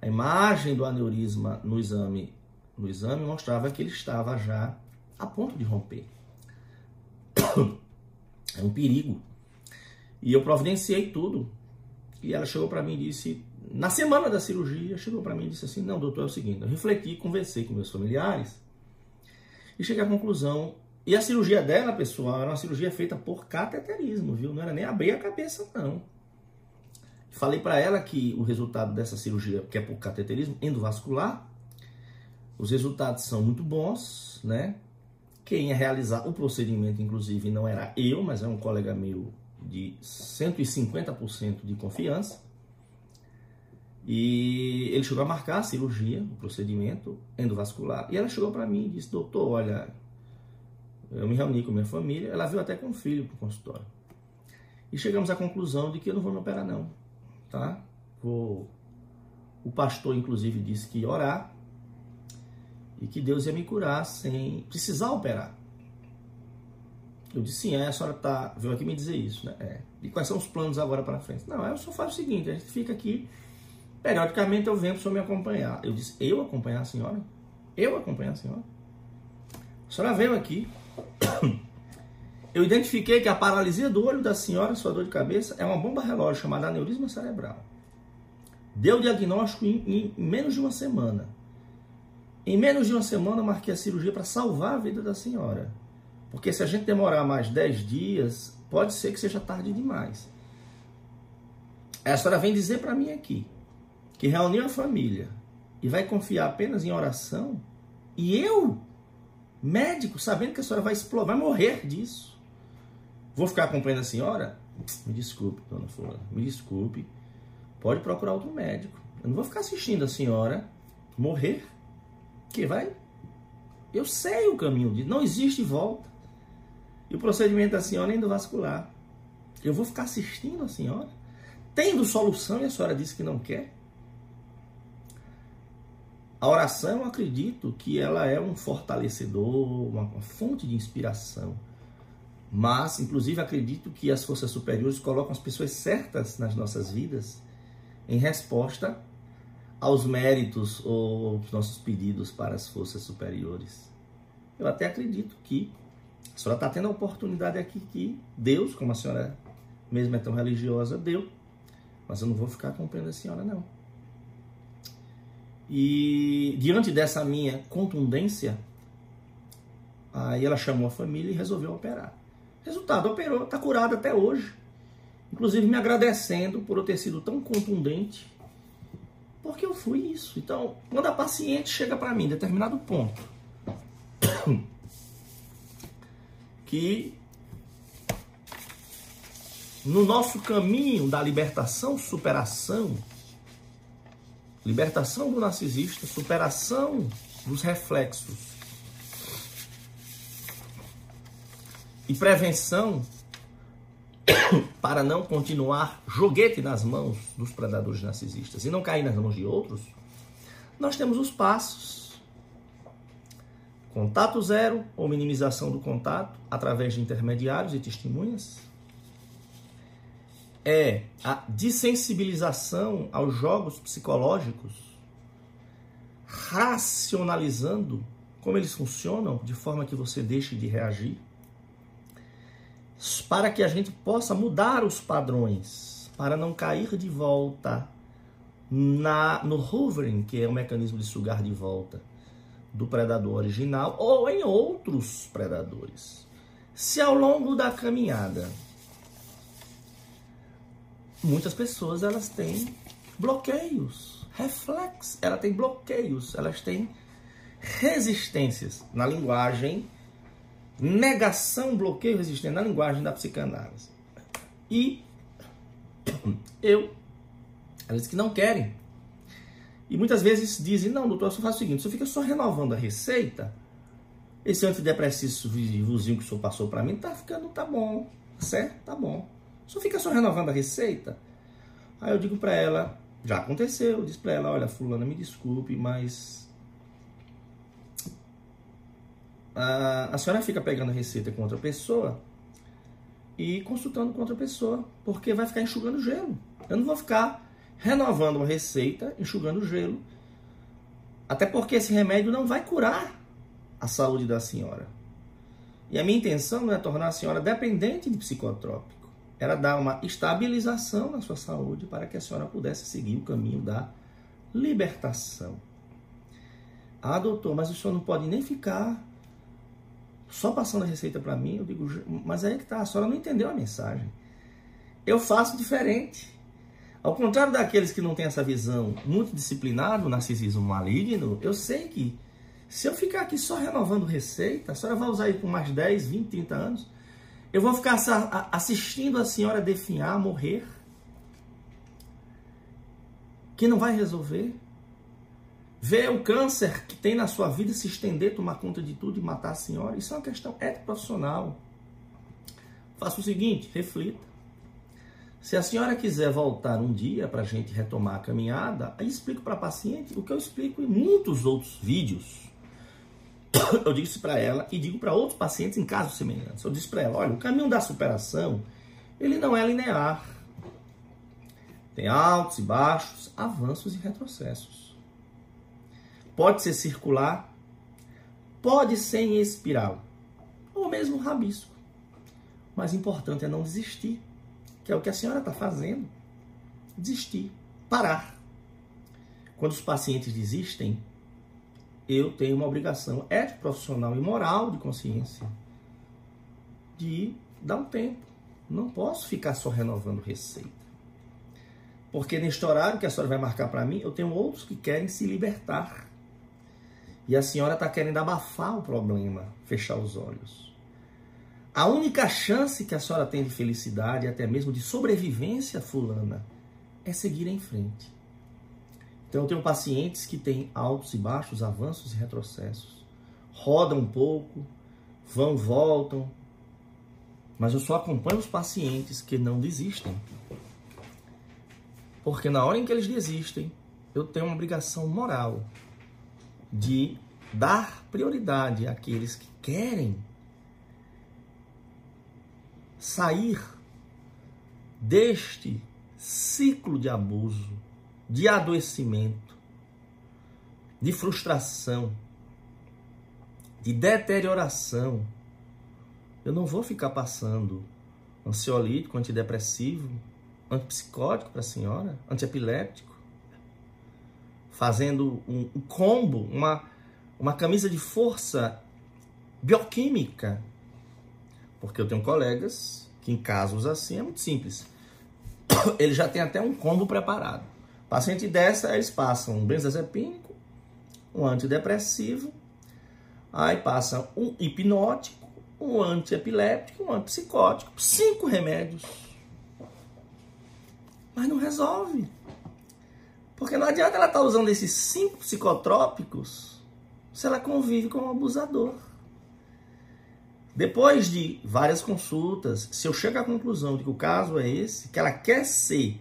A imagem do aneurisma no exame, no exame mostrava que ele estava já a ponto de romper. É um perigo e eu providenciei tudo. E ela chegou para mim e disse, na semana da cirurgia, chegou para mim e disse assim: Não, doutor, é o seguinte, eu refleti, conversei com meus familiares e cheguei à conclusão. E a cirurgia dela, pessoal, era uma cirurgia feita por cateterismo, viu? Não era nem abrir a cabeça, não. Falei para ela que o resultado dessa cirurgia, que é por cateterismo endovascular, os resultados são muito bons, né? Quem ia realizar o procedimento, inclusive, não era eu, mas é um colega meu de 150% de confiança. E ele chegou a marcar a cirurgia, o procedimento endovascular. E ela chegou para mim e disse: Doutor, olha, eu me reuni com minha família. Ela veio até com o filho para o consultório. E chegamos à conclusão de que eu não vou me operar, não. Tá? Vou... O pastor, inclusive, disse que ia orar e que Deus ia me curar sem precisar operar. Eu disse, sim, a senhora tá, veio aqui me dizer isso, né? É. E quais são os planos agora para frente? Não, eu só faço o seguinte, a gente fica aqui, periodicamente eu venho para o senhor me acompanhar. Eu disse, eu acompanhar a senhora? Eu acompanhar a senhora? A senhora veio aqui, eu identifiquei que a paralisia do olho da senhora, sua dor de cabeça, é uma bomba relógio chamada aneurisma cerebral. Deu o diagnóstico em, em menos de uma semana. Em menos de uma semana eu marquei a cirurgia para salvar a vida da senhora. Porque se a gente demorar mais 10 dias, pode ser que seja tarde demais. A senhora vem dizer para mim aqui que reuniu a família e vai confiar apenas em oração, e eu, médico, sabendo que a senhora vai explodir, vai morrer disso, vou ficar acompanhando a senhora? Me desculpe, dona Fulana, me desculpe. Pode procurar outro médico. Eu não vou ficar assistindo a senhora morrer. Que vai? Eu sei o caminho disso. Não existe volta. E o procedimento da senhora é endovascular. Eu vou ficar assistindo a senhora? Tendo solução e a senhora disse que não quer? A oração, eu acredito que ela é um fortalecedor, uma, fonte de inspiração. Mas, inclusive, acredito que as forças superiores colocam as pessoas certas nas nossas vidas em resposta aos méritos ou aos nossos pedidos para as forças superiores. Eu até acredito que a senhora está tendo a oportunidade aqui que Deus, como a senhora mesmo é tão religiosa, deu. Mas eu não vou ficar acompanhando a senhora, não. E diante dessa minha contundência, aí ela chamou a família e resolveu operar. Resultado, operou, está curada até hoje. Inclusive me agradecendo por eu ter sido tão contundente, porque eu fui isso. Então, quando a paciente chega para mim determinado ponto, que no nosso caminho da libertação, superação, libertação do narcisista, superação dos reflexos e prevenção, para não continuar joguete nas mãos dos predadores narcisistas e não cair nas mãos de outros, nós temos os passos. Contato zero ou minimização do contato através de intermediários e testemunhas. É a desensibilização aos jogos psicológicos, racionalizando como eles funcionam, de forma que você deixe de reagir para que a gente possa mudar os padrões, para não cair de volta na, no hovering, que é o mecanismo de sugar de volta do predador original ou em outros predadores. Se ao longo da caminhada muitas pessoas elas têm bloqueios, reflexos, ela tem bloqueios, elas têm resistências na linguagem negação, bloqueio, resistência na linguagem da psicanálise. E eu, eles que não querem. E muitas vezes dizem, não, doutor, só faz o seguinte, você fica só renovando a receita, esse antidepressivozinho que o senhor passou para mim, tá ficando, tá bom, certo? Tá bom. Só fica só renovando a receita. Aí eu digo para ela, já aconteceu, eu disse para ela, olha, fulana, me desculpe, mas a, senhora fica pegando receita com outra pessoa e consultando com outra pessoa, porque vai ficar enxugando gelo. Eu não vou ficar renovando uma receita, enxugando gelo, até porque esse remédio não vai curar a saúde da senhora. E a minha intenção não é tornar a senhora dependente de psicotrópico, era dar uma estabilização na sua saúde para que a senhora pudesse seguir o caminho da libertação. Ah, doutor, mas o senhor não pode nem ficar só passando a receita para mim, eu digo, mas aí que tá, a senhora não entendeu a mensagem. Eu faço diferente. Ao contrário daqueles que não têm essa visão muito disciplinada, o narcisismo maligno, eu sei que se eu ficar aqui só renovando receita, a senhora vai usar isso por mais 10, 20, 30 anos, eu vou ficar assistindo a senhora definhar, morrer, que não vai resolver. Ver o câncer que tem na sua vida se estender, tomar conta de tudo e matar a senhora, isso é uma questão ético-profissional. Faça o seguinte, reflita. Se a senhora quiser voltar um dia para a gente retomar a caminhada, aí explico para a paciente o que eu explico em muitos outros vídeos. Eu disse para ela e digo para outros pacientes em casos semelhantes. Eu disse para ela, olha, o caminho da superação, ele não é linear. Tem altos e baixos, avanços e retrocessos. Pode ser circular, pode ser em espiral, ou mesmo rabisco. Mas o importante é não desistir, que é o que a senhora está fazendo. Desistir, parar. Quando os pacientes desistem, eu tenho uma obrigação ética, profissional e moral de consciência de dar um tempo. Não posso ficar só renovando receita. Porque neste horário que a senhora vai marcar para mim, eu tenho outros que querem se libertar. E a senhora está querendo abafar o problema, fechar os olhos. A única chance que a senhora tem de felicidade, até mesmo de sobrevivência fulana, é seguir em frente. Então eu tenho pacientes que têm altos e baixos, avanços e retrocessos. Rodam um pouco, vão, voltam. Mas eu só acompanho os pacientes que não desistem. Porque na hora em que eles desistem, eu tenho uma obrigação moral de dar prioridade àqueles que querem sair deste ciclo de abuso, de adoecimento, de frustração, de deterioração. Eu não vou ficar passando ansiolítico, antidepressivo, antipsicótico para a senhora, antiepiléptico fazendo um, combo, uma, uma camisa de força bioquímica. Porque eu tenho colegas que em casos assim é muito simples. Ele já tem até um combo preparado. Paciente dessa, eles passam um benzodiazepínico, um antidepressivo, aí passam um hipnótico, um antiepiléptico, um antipsicótico, cinco remédios. Mas não resolve. Porque não adianta ela estar tá usando esses cinco psicotrópicos se ela convive com um abusador. Depois de várias consultas, se eu chego à conclusão de que o caso é esse, que ela quer ser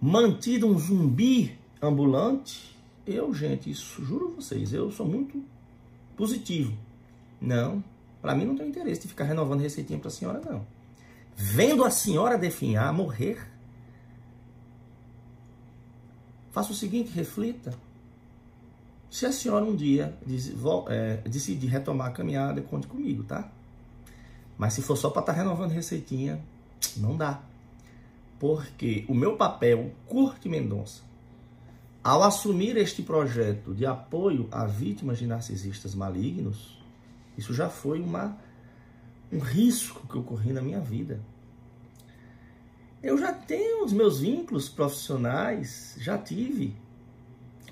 mantida um zumbi ambulante, eu, gente, isso juro vocês, eu sou muito positivo. Não, para mim não tem interesse de ficar renovando receitinha para a senhora, não. Vendo a senhora definhar, morrer, faça o seguinte, reflita. Se a senhora um dia é, decidir retomar a caminhada, conte comigo, tá? Mas se for só para estar tá renovando receitinha, não dá. Porque o meu papel, Curte Mendonça, ao assumir este projeto de apoio a vítimas de narcisistas malignos, isso já foi uma, um risco que ocorreu na minha vida. Eu já tenho os meus vínculos profissionais, já tive,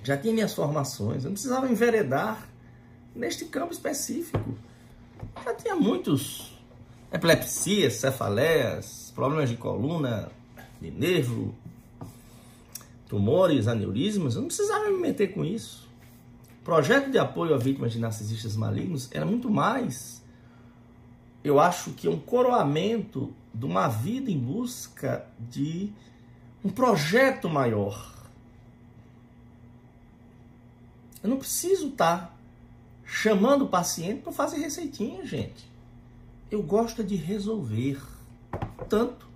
já tinha minhas formações, eu não precisava enveredar neste campo específico. Já tinha muitos epilepsias, cefaleias, problemas de coluna, de nervo, tumores, aneurismas, eu não precisava me meter com isso. O projeto de apoio a vítimas de narcisistas malignos era muito mais, eu acho que um coroamento de uma vida em busca de um projeto maior. Eu não preciso estar chamando o paciente para fazer receitinha, gente eu gosto de resolver. Tanto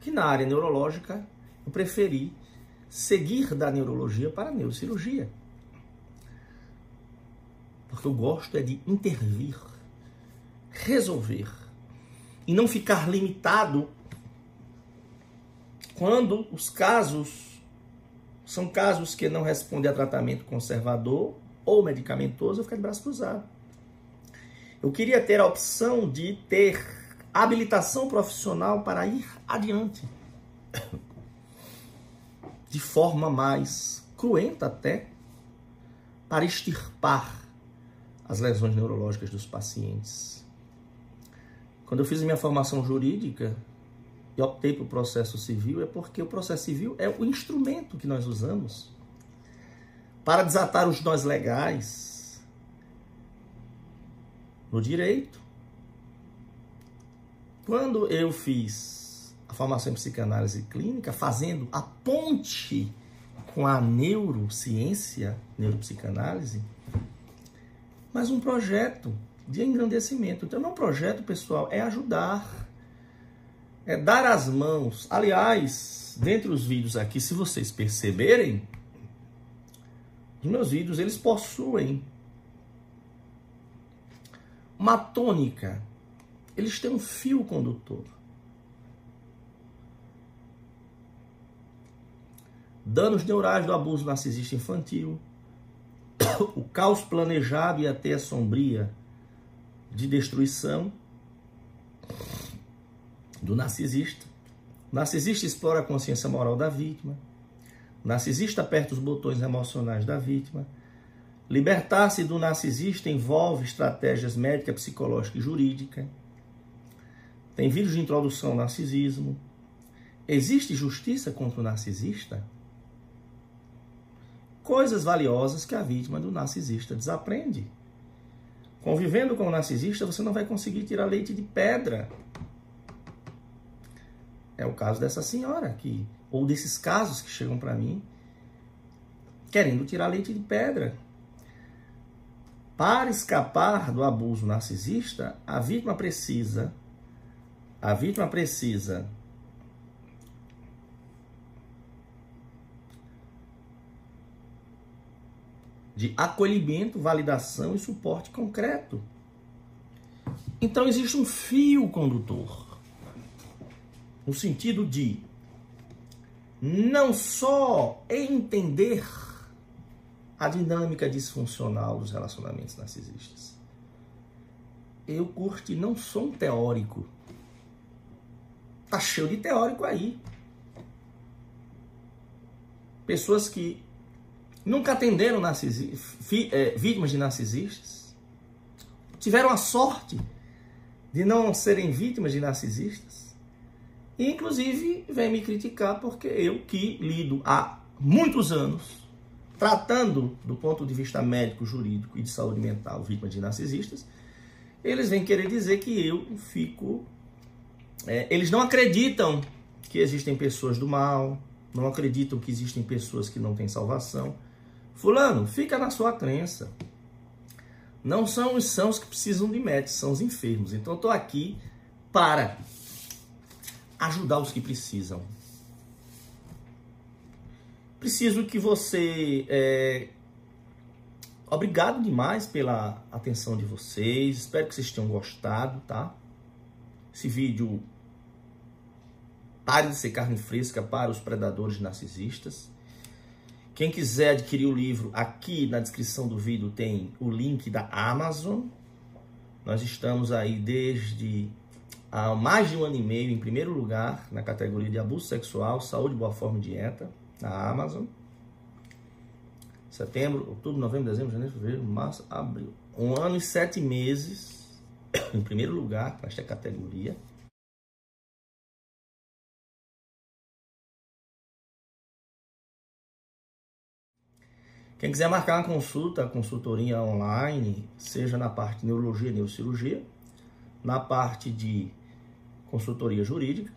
que na área neurológica eu preferi seguir da neurologia para a neurocirurgia. Porque eu gosto é de intervir, resolver e não ficar limitado quando os casos são casos que não respondem a tratamento conservador ou medicamentoso, eu ficar de braço cruzado. Eu queria ter a opção de ter habilitação profissional para ir adiante. De forma mais cruenta até, para extirpar as lesões neurológicas dos pacientes. Quando eu fiz minha formação jurídica e optei para o processo civil, é porque o processo civil é o instrumento que nós usamos para desatar os nós legais, no direito. Quando eu fiz a formação em psicanálise clínica, fazendo a ponte com a neurociência, neuropsicanálise, mas um projeto de engrandecimento. Então, meu projeto, pessoal, é ajudar, é dar as mãos. Aliás, dentre os vídeos aqui, se vocês perceberem, os meus vídeos eles possuem uma tônica. Eles têm um fio condutor. Danos neurais do abuso narcisista infantil, o caos planejado e até a sombria de destruição do narcisista. O narcisista explora a consciência moral da vítima. O narcisista aperta os botões emocionais da vítima Libertar-se do narcisista envolve estratégias médica, psicológica e jurídica. Tem vídeos de introdução ao narcisismo. Existe justiça contra o narcisista? Coisas valiosas que a vítima do narcisista desaprende. Convivendo com o narcisista, você não vai conseguir tirar leite de pedra. É o caso dessa senhora aqui, ou desses casos que chegam para mim querendo tirar leite de pedra. Para escapar do abuso narcisista, a vítima precisa a vítima precisa de acolhimento, validação e suporte concreto. Então existe um fio condutor no sentido de não só entender a dinâmica disfuncional dos relacionamentos narcisistas. Eu curti, não sou um teórico. Tá cheio de teórico aí. Pessoas que nunca atenderam é, vítimas de narcisistas, tiveram a sorte de não serem vítimas de narcisistas, e inclusive vem me criticar porque eu que lido há muitos anos tratando do ponto de vista médico, jurídico e de saúde mental vítimas de narcisistas, eles vêm querer dizer que eu fico. É, eles não acreditam que existem pessoas do mal, não acreditam que existem pessoas que não têm salvação. Fulano, fica na sua crença. Não são os sãos que precisam de médicos, são os enfermos. Então eu estou aqui para ajudar os que precisam. Preciso que você. É... Obrigado demais pela atenção de vocês. Espero que vocês tenham gostado, tá? Esse vídeo pare de ser carne fresca para os predadores narcisistas. Quem quiser adquirir o livro, aqui na descrição do vídeo tem o link da Amazon. Nós estamos aí desde há mais de um ano e meio em primeiro lugar na categoria de abuso sexual, saúde, boa forma e dieta na Amazon. Setembro, outubro, novembro, dezembro, janeiro, fevereiro, março, abril. Um ano e sete meses em primeiro lugar nesta categoria. Quem quiser marcar uma consulta, consultoria online, seja na parte de neurologia e neurocirurgia, na parte de consultoria jurídica,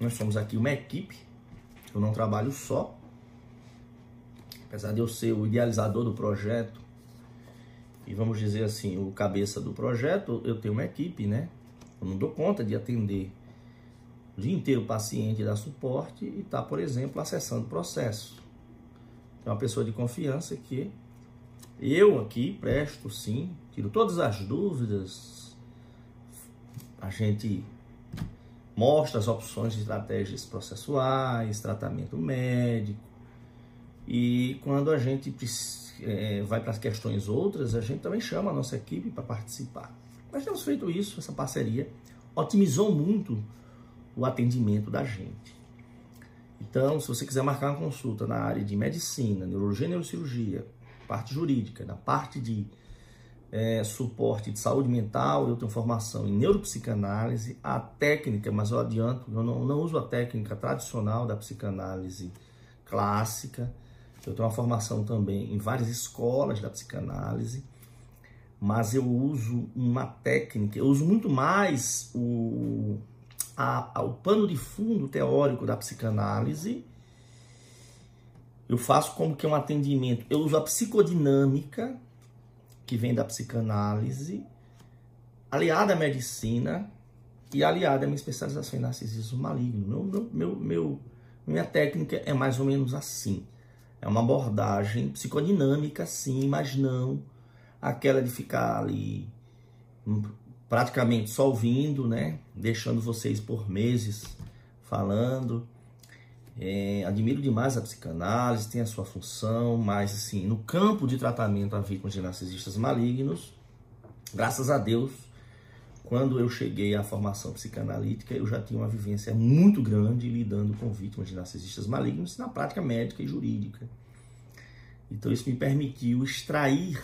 nós somos aqui uma equipe, eu não trabalho só, apesar de eu ser o idealizador do projeto, e vamos dizer assim, o cabeça do projeto, eu tenho uma equipe, né? Eu não dou conta de atender o dia inteiro o paciente dar suporte e estar, tá, por exemplo, acessando o processo uma pessoa de confiança que eu aqui presto sim, tiro todas as dúvidas, a gente mostra as opções de estratégias processuais, tratamento médico, e quando a gente é, vai para as questões outras, a gente também chama a nossa equipe para participar. Nós temos feito isso, essa parceria otimizou muito o atendimento da gente. Então, se você quiser marcar uma consulta na área de medicina, neurologia e neurocirurgia, parte jurídica, na parte de é, suporte de saúde mental, eu tenho formação em neuropsicanálise, a técnica, mas eu adianto, eu não, não uso a técnica tradicional da psicanálise clássica, eu tenho uma formação também em várias escolas da psicanálise, mas eu uso uma técnica, eu uso muito mais o, a, ao pano de fundo teórico da psicanálise. Eu faço como que um atendimento. Eu uso a psicodinâmica, que vem da psicanálise, aliada à medicina e aliada à minha especialização em narcisismo maligno. Meu, meu, meu, minha técnica é mais ou menos assim. É uma abordagem psicodinâmica, sim, mas não aquela de ficar ali praticamente só ouvindo, né? Deixando vocês por meses falando. É, admiro demais a psicanálise, tem a sua função, mas assim, no campo de tratamento a vítimas de narcisistas malignos, graças a Deus, quando eu cheguei à formação psicanalítica, eu já tinha uma vivência muito grande lidando com vítimas de narcisistas malignos na prática médica e jurídica. Então isso me permitiu extrair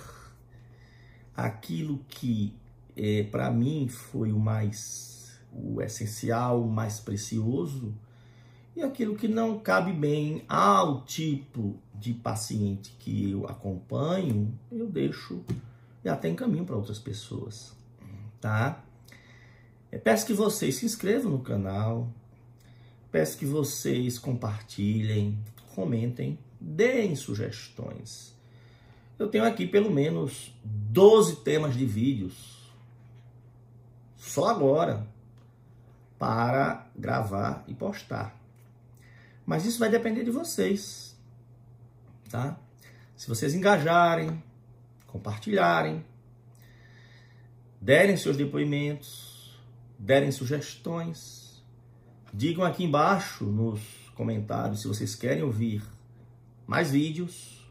aquilo que é, para mim foi o mais o essencial, o mais precioso, e aquilo que não cabe bem ao tipo de paciente que eu acompanho, eu deixo e até encaminho para outras pessoas, tá? Eu peço que vocês se inscrevam no canal, peço que vocês compartilhem, comentem, deem sugestões. Eu tenho aqui pelo menos 12 temas de vídeos só agora para gravar e postar. Mas isso vai depender de vocês, tá? Se vocês engajarem, compartilharem, derem seus depoimentos, derem sugestões, digam aqui embaixo nos comentários se vocês querem ouvir mais vídeos,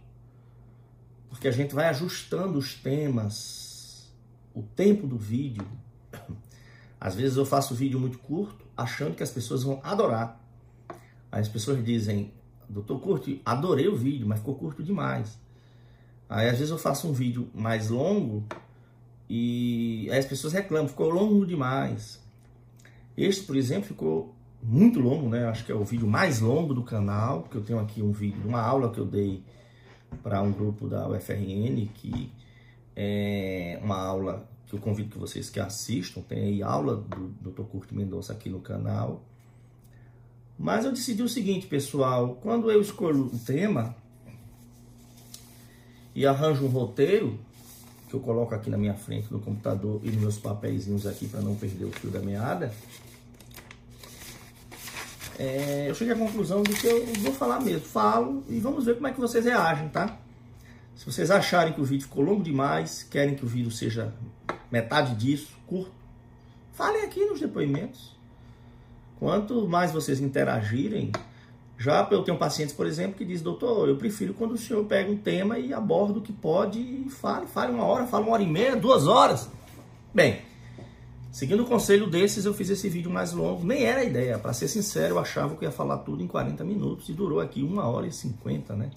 porque a gente vai ajustando os temas, o tempo do vídeo às vezes eu faço vídeo muito curto, achando que as pessoas vão adorar. Aí as pessoas dizem, doutor Curto, adorei o vídeo, mas ficou curto demais. Aí às vezes eu faço um vídeo mais longo e aí as pessoas reclamam, ficou longo demais. Este, por exemplo, ficou muito longo, né? Acho que é o vídeo mais longo do canal, que eu tenho aqui um vídeo, uma aula que eu dei para um grupo da UFRN que é, uma aula eu convido que vocês que assistam. Tem aí aula do Dr. Curto Mendonça aqui no canal. Mas eu decidi o seguinte, pessoal, quando eu escolho o tema e arranjo um roteiro, que eu coloco aqui na minha frente no computador e nos meus papeizinhos aqui para não perder o fio da meada, é, eu cheguei à conclusão de que eu vou falar mesmo. Falo e vamos ver como é que vocês reagem, tá? Se vocês acharem que o vídeo ficou longo demais, querem que o vídeo seja metade disso, curto, falem aqui nos depoimentos. Quanto mais vocês interagirem, já eu tenho pacientes, por exemplo, que diz, doutor, eu prefiro quando o senhor pega um tema e aborda o que pode e fale, fale uma hora, fale uma hora e meia, duas horas. Bem, seguindo o conselho desses, eu fiz esse vídeo mais longo. Nem era a ideia, para ser sincero, eu achava que ia falar tudo em 40 minutos e durou aqui uma hora e 50, né?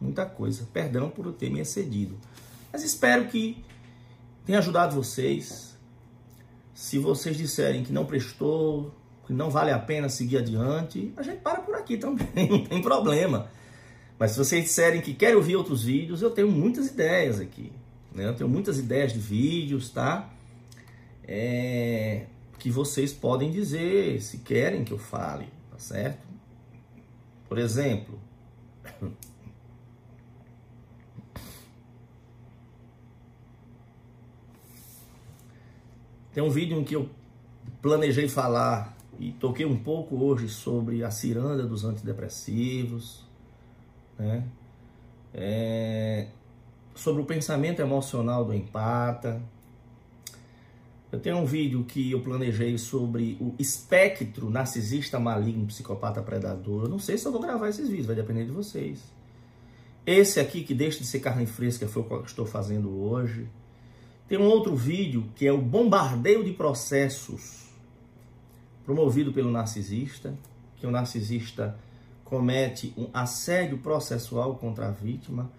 Muita coisa. Perdão por eu ter me excedido. Mas espero que tenha ajudado vocês. Se vocês disserem que não prestou, que não vale a pena seguir adiante, a gente para por aqui também, não tem problema. Mas se vocês disserem que querem ouvir outros vídeos, eu tenho muitas ideias aqui. Né? Eu tenho muitas ideias de vídeos, tá? É, que vocês podem dizer se querem que eu fale, tá certo? Por exemplo, tem um vídeo em que eu planejei falar e toquei um pouco hoje sobre a ciranda dos antidepressivos, né? É, sobre o pensamento emocional do empata. Eu tenho um vídeo que eu planejei sobre o espectro narcisista maligno, psicopata predador. Eu não sei se eu vou gravar esses vídeos, vai depender de vocês. Esse aqui, que deixa de ser carne fresca, foi o que estou fazendo hoje. Tem um outro vídeo que é o bombardeio de processos promovido pelo narcisista, que o narcisista comete um assédio processual contra a vítima,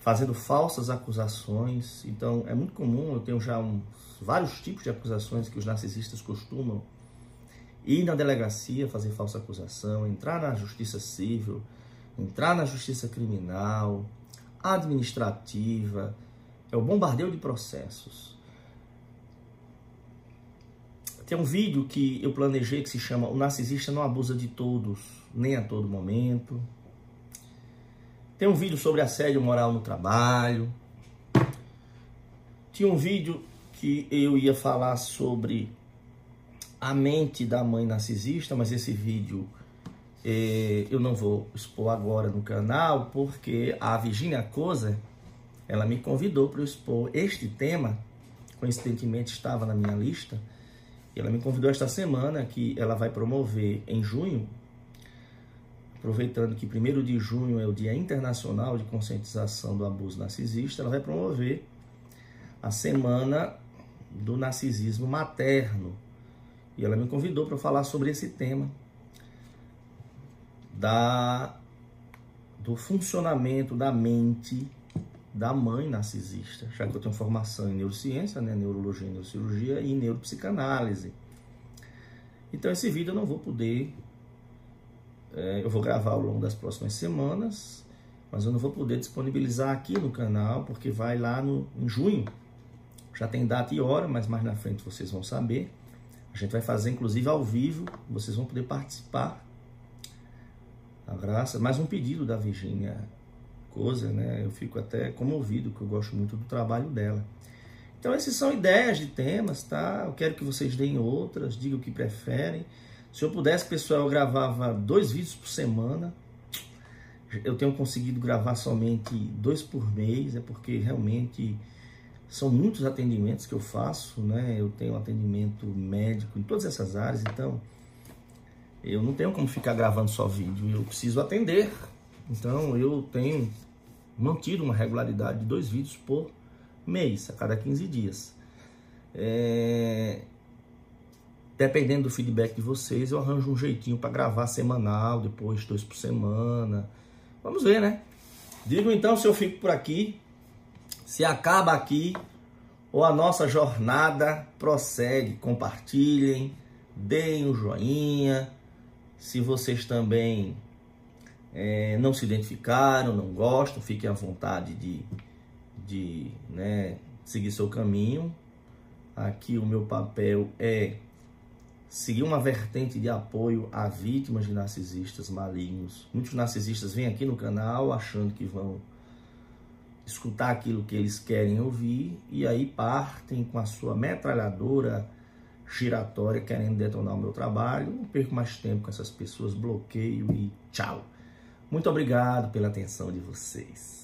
fazendo falsas acusações. Então, é muito comum, eu tenho já uns, vários tipos de acusações que os narcisistas costumam ir na delegacia fazer falsa acusação, entrar na justiça civil, entrar na justiça criminal, administrativa, é o bombardeio de processos. Tem um vídeo que eu planejei que se chama O Narcisista Não Abusa de Todos, nem a todo momento. Tem um vídeo sobre assédio moral no trabalho. Tinha um vídeo que eu ia falar sobre a mente da mãe narcisista, mas esse vídeo eh, eu não vou expor agora no canal, porque a Virginia Kozer, ela me convidou para expor este tema, coincidentemente estava na minha lista, ela me convidou esta semana que ela vai promover em junho, aproveitando que 1 de junho é o Dia Internacional de Conscientização do Abuso Narcisista, ela vai promover a Semana do Narcisismo Materno. E ela me convidou para falar sobre esse tema da do funcionamento da mente da mãe narcisista, já que eu tenho formação em neurociência, né, neurologia e neurocirurgia e neuropsicanálise. Então esse vídeo eu não vou poder, é, eu vou gravar ao longo das próximas semanas, mas eu não vou poder disponibilizar aqui no canal, porque vai lá no, em junho, já tem data e hora, mas mais na frente vocês vão saber. A gente vai fazer inclusive ao vivo, vocês vão poder participar. A graça, mais um pedido da Virginia coisa, né? Eu fico até comovido, que eu gosto muito do trabalho dela. Então, essas são ideias de temas, tá? Eu quero que vocês deem outras, digam o que preferem. Se eu pudesse, pessoal, eu gravava dois vídeos por semana. Eu tenho conseguido gravar somente dois por mês, é porque realmente são muitos atendimentos que eu faço, né? Eu tenho atendimento médico em todas essas áreas, então eu não tenho como ficar gravando só vídeo, eu preciso atender então eu tenho mantido uma regularidade de dois vídeos por mês, a cada 15 dias. É... Dependendo do feedback de vocês, eu arranjo um jeitinho para gravar semanal, depois dois por semana. Vamos ver, né? Digo então se eu fico por aqui, se acaba aqui ou a nossa jornada prossegue. Compartilhem, deem um joinha. Se vocês também é, não se identificaram, não gostam, fiquem à vontade de, de né, seguir seu caminho. Aqui o meu papel é seguir uma vertente de apoio a vítimas de narcisistas malignos. Muitos narcisistas vêm aqui no canal achando que vão escutar aquilo que eles querem ouvir e aí partem com a sua metralhadora giratória querendo detonar o meu trabalho. Não perco mais tempo com essas pessoas, bloqueio e tchau. Muito obrigado pela atenção de vocês.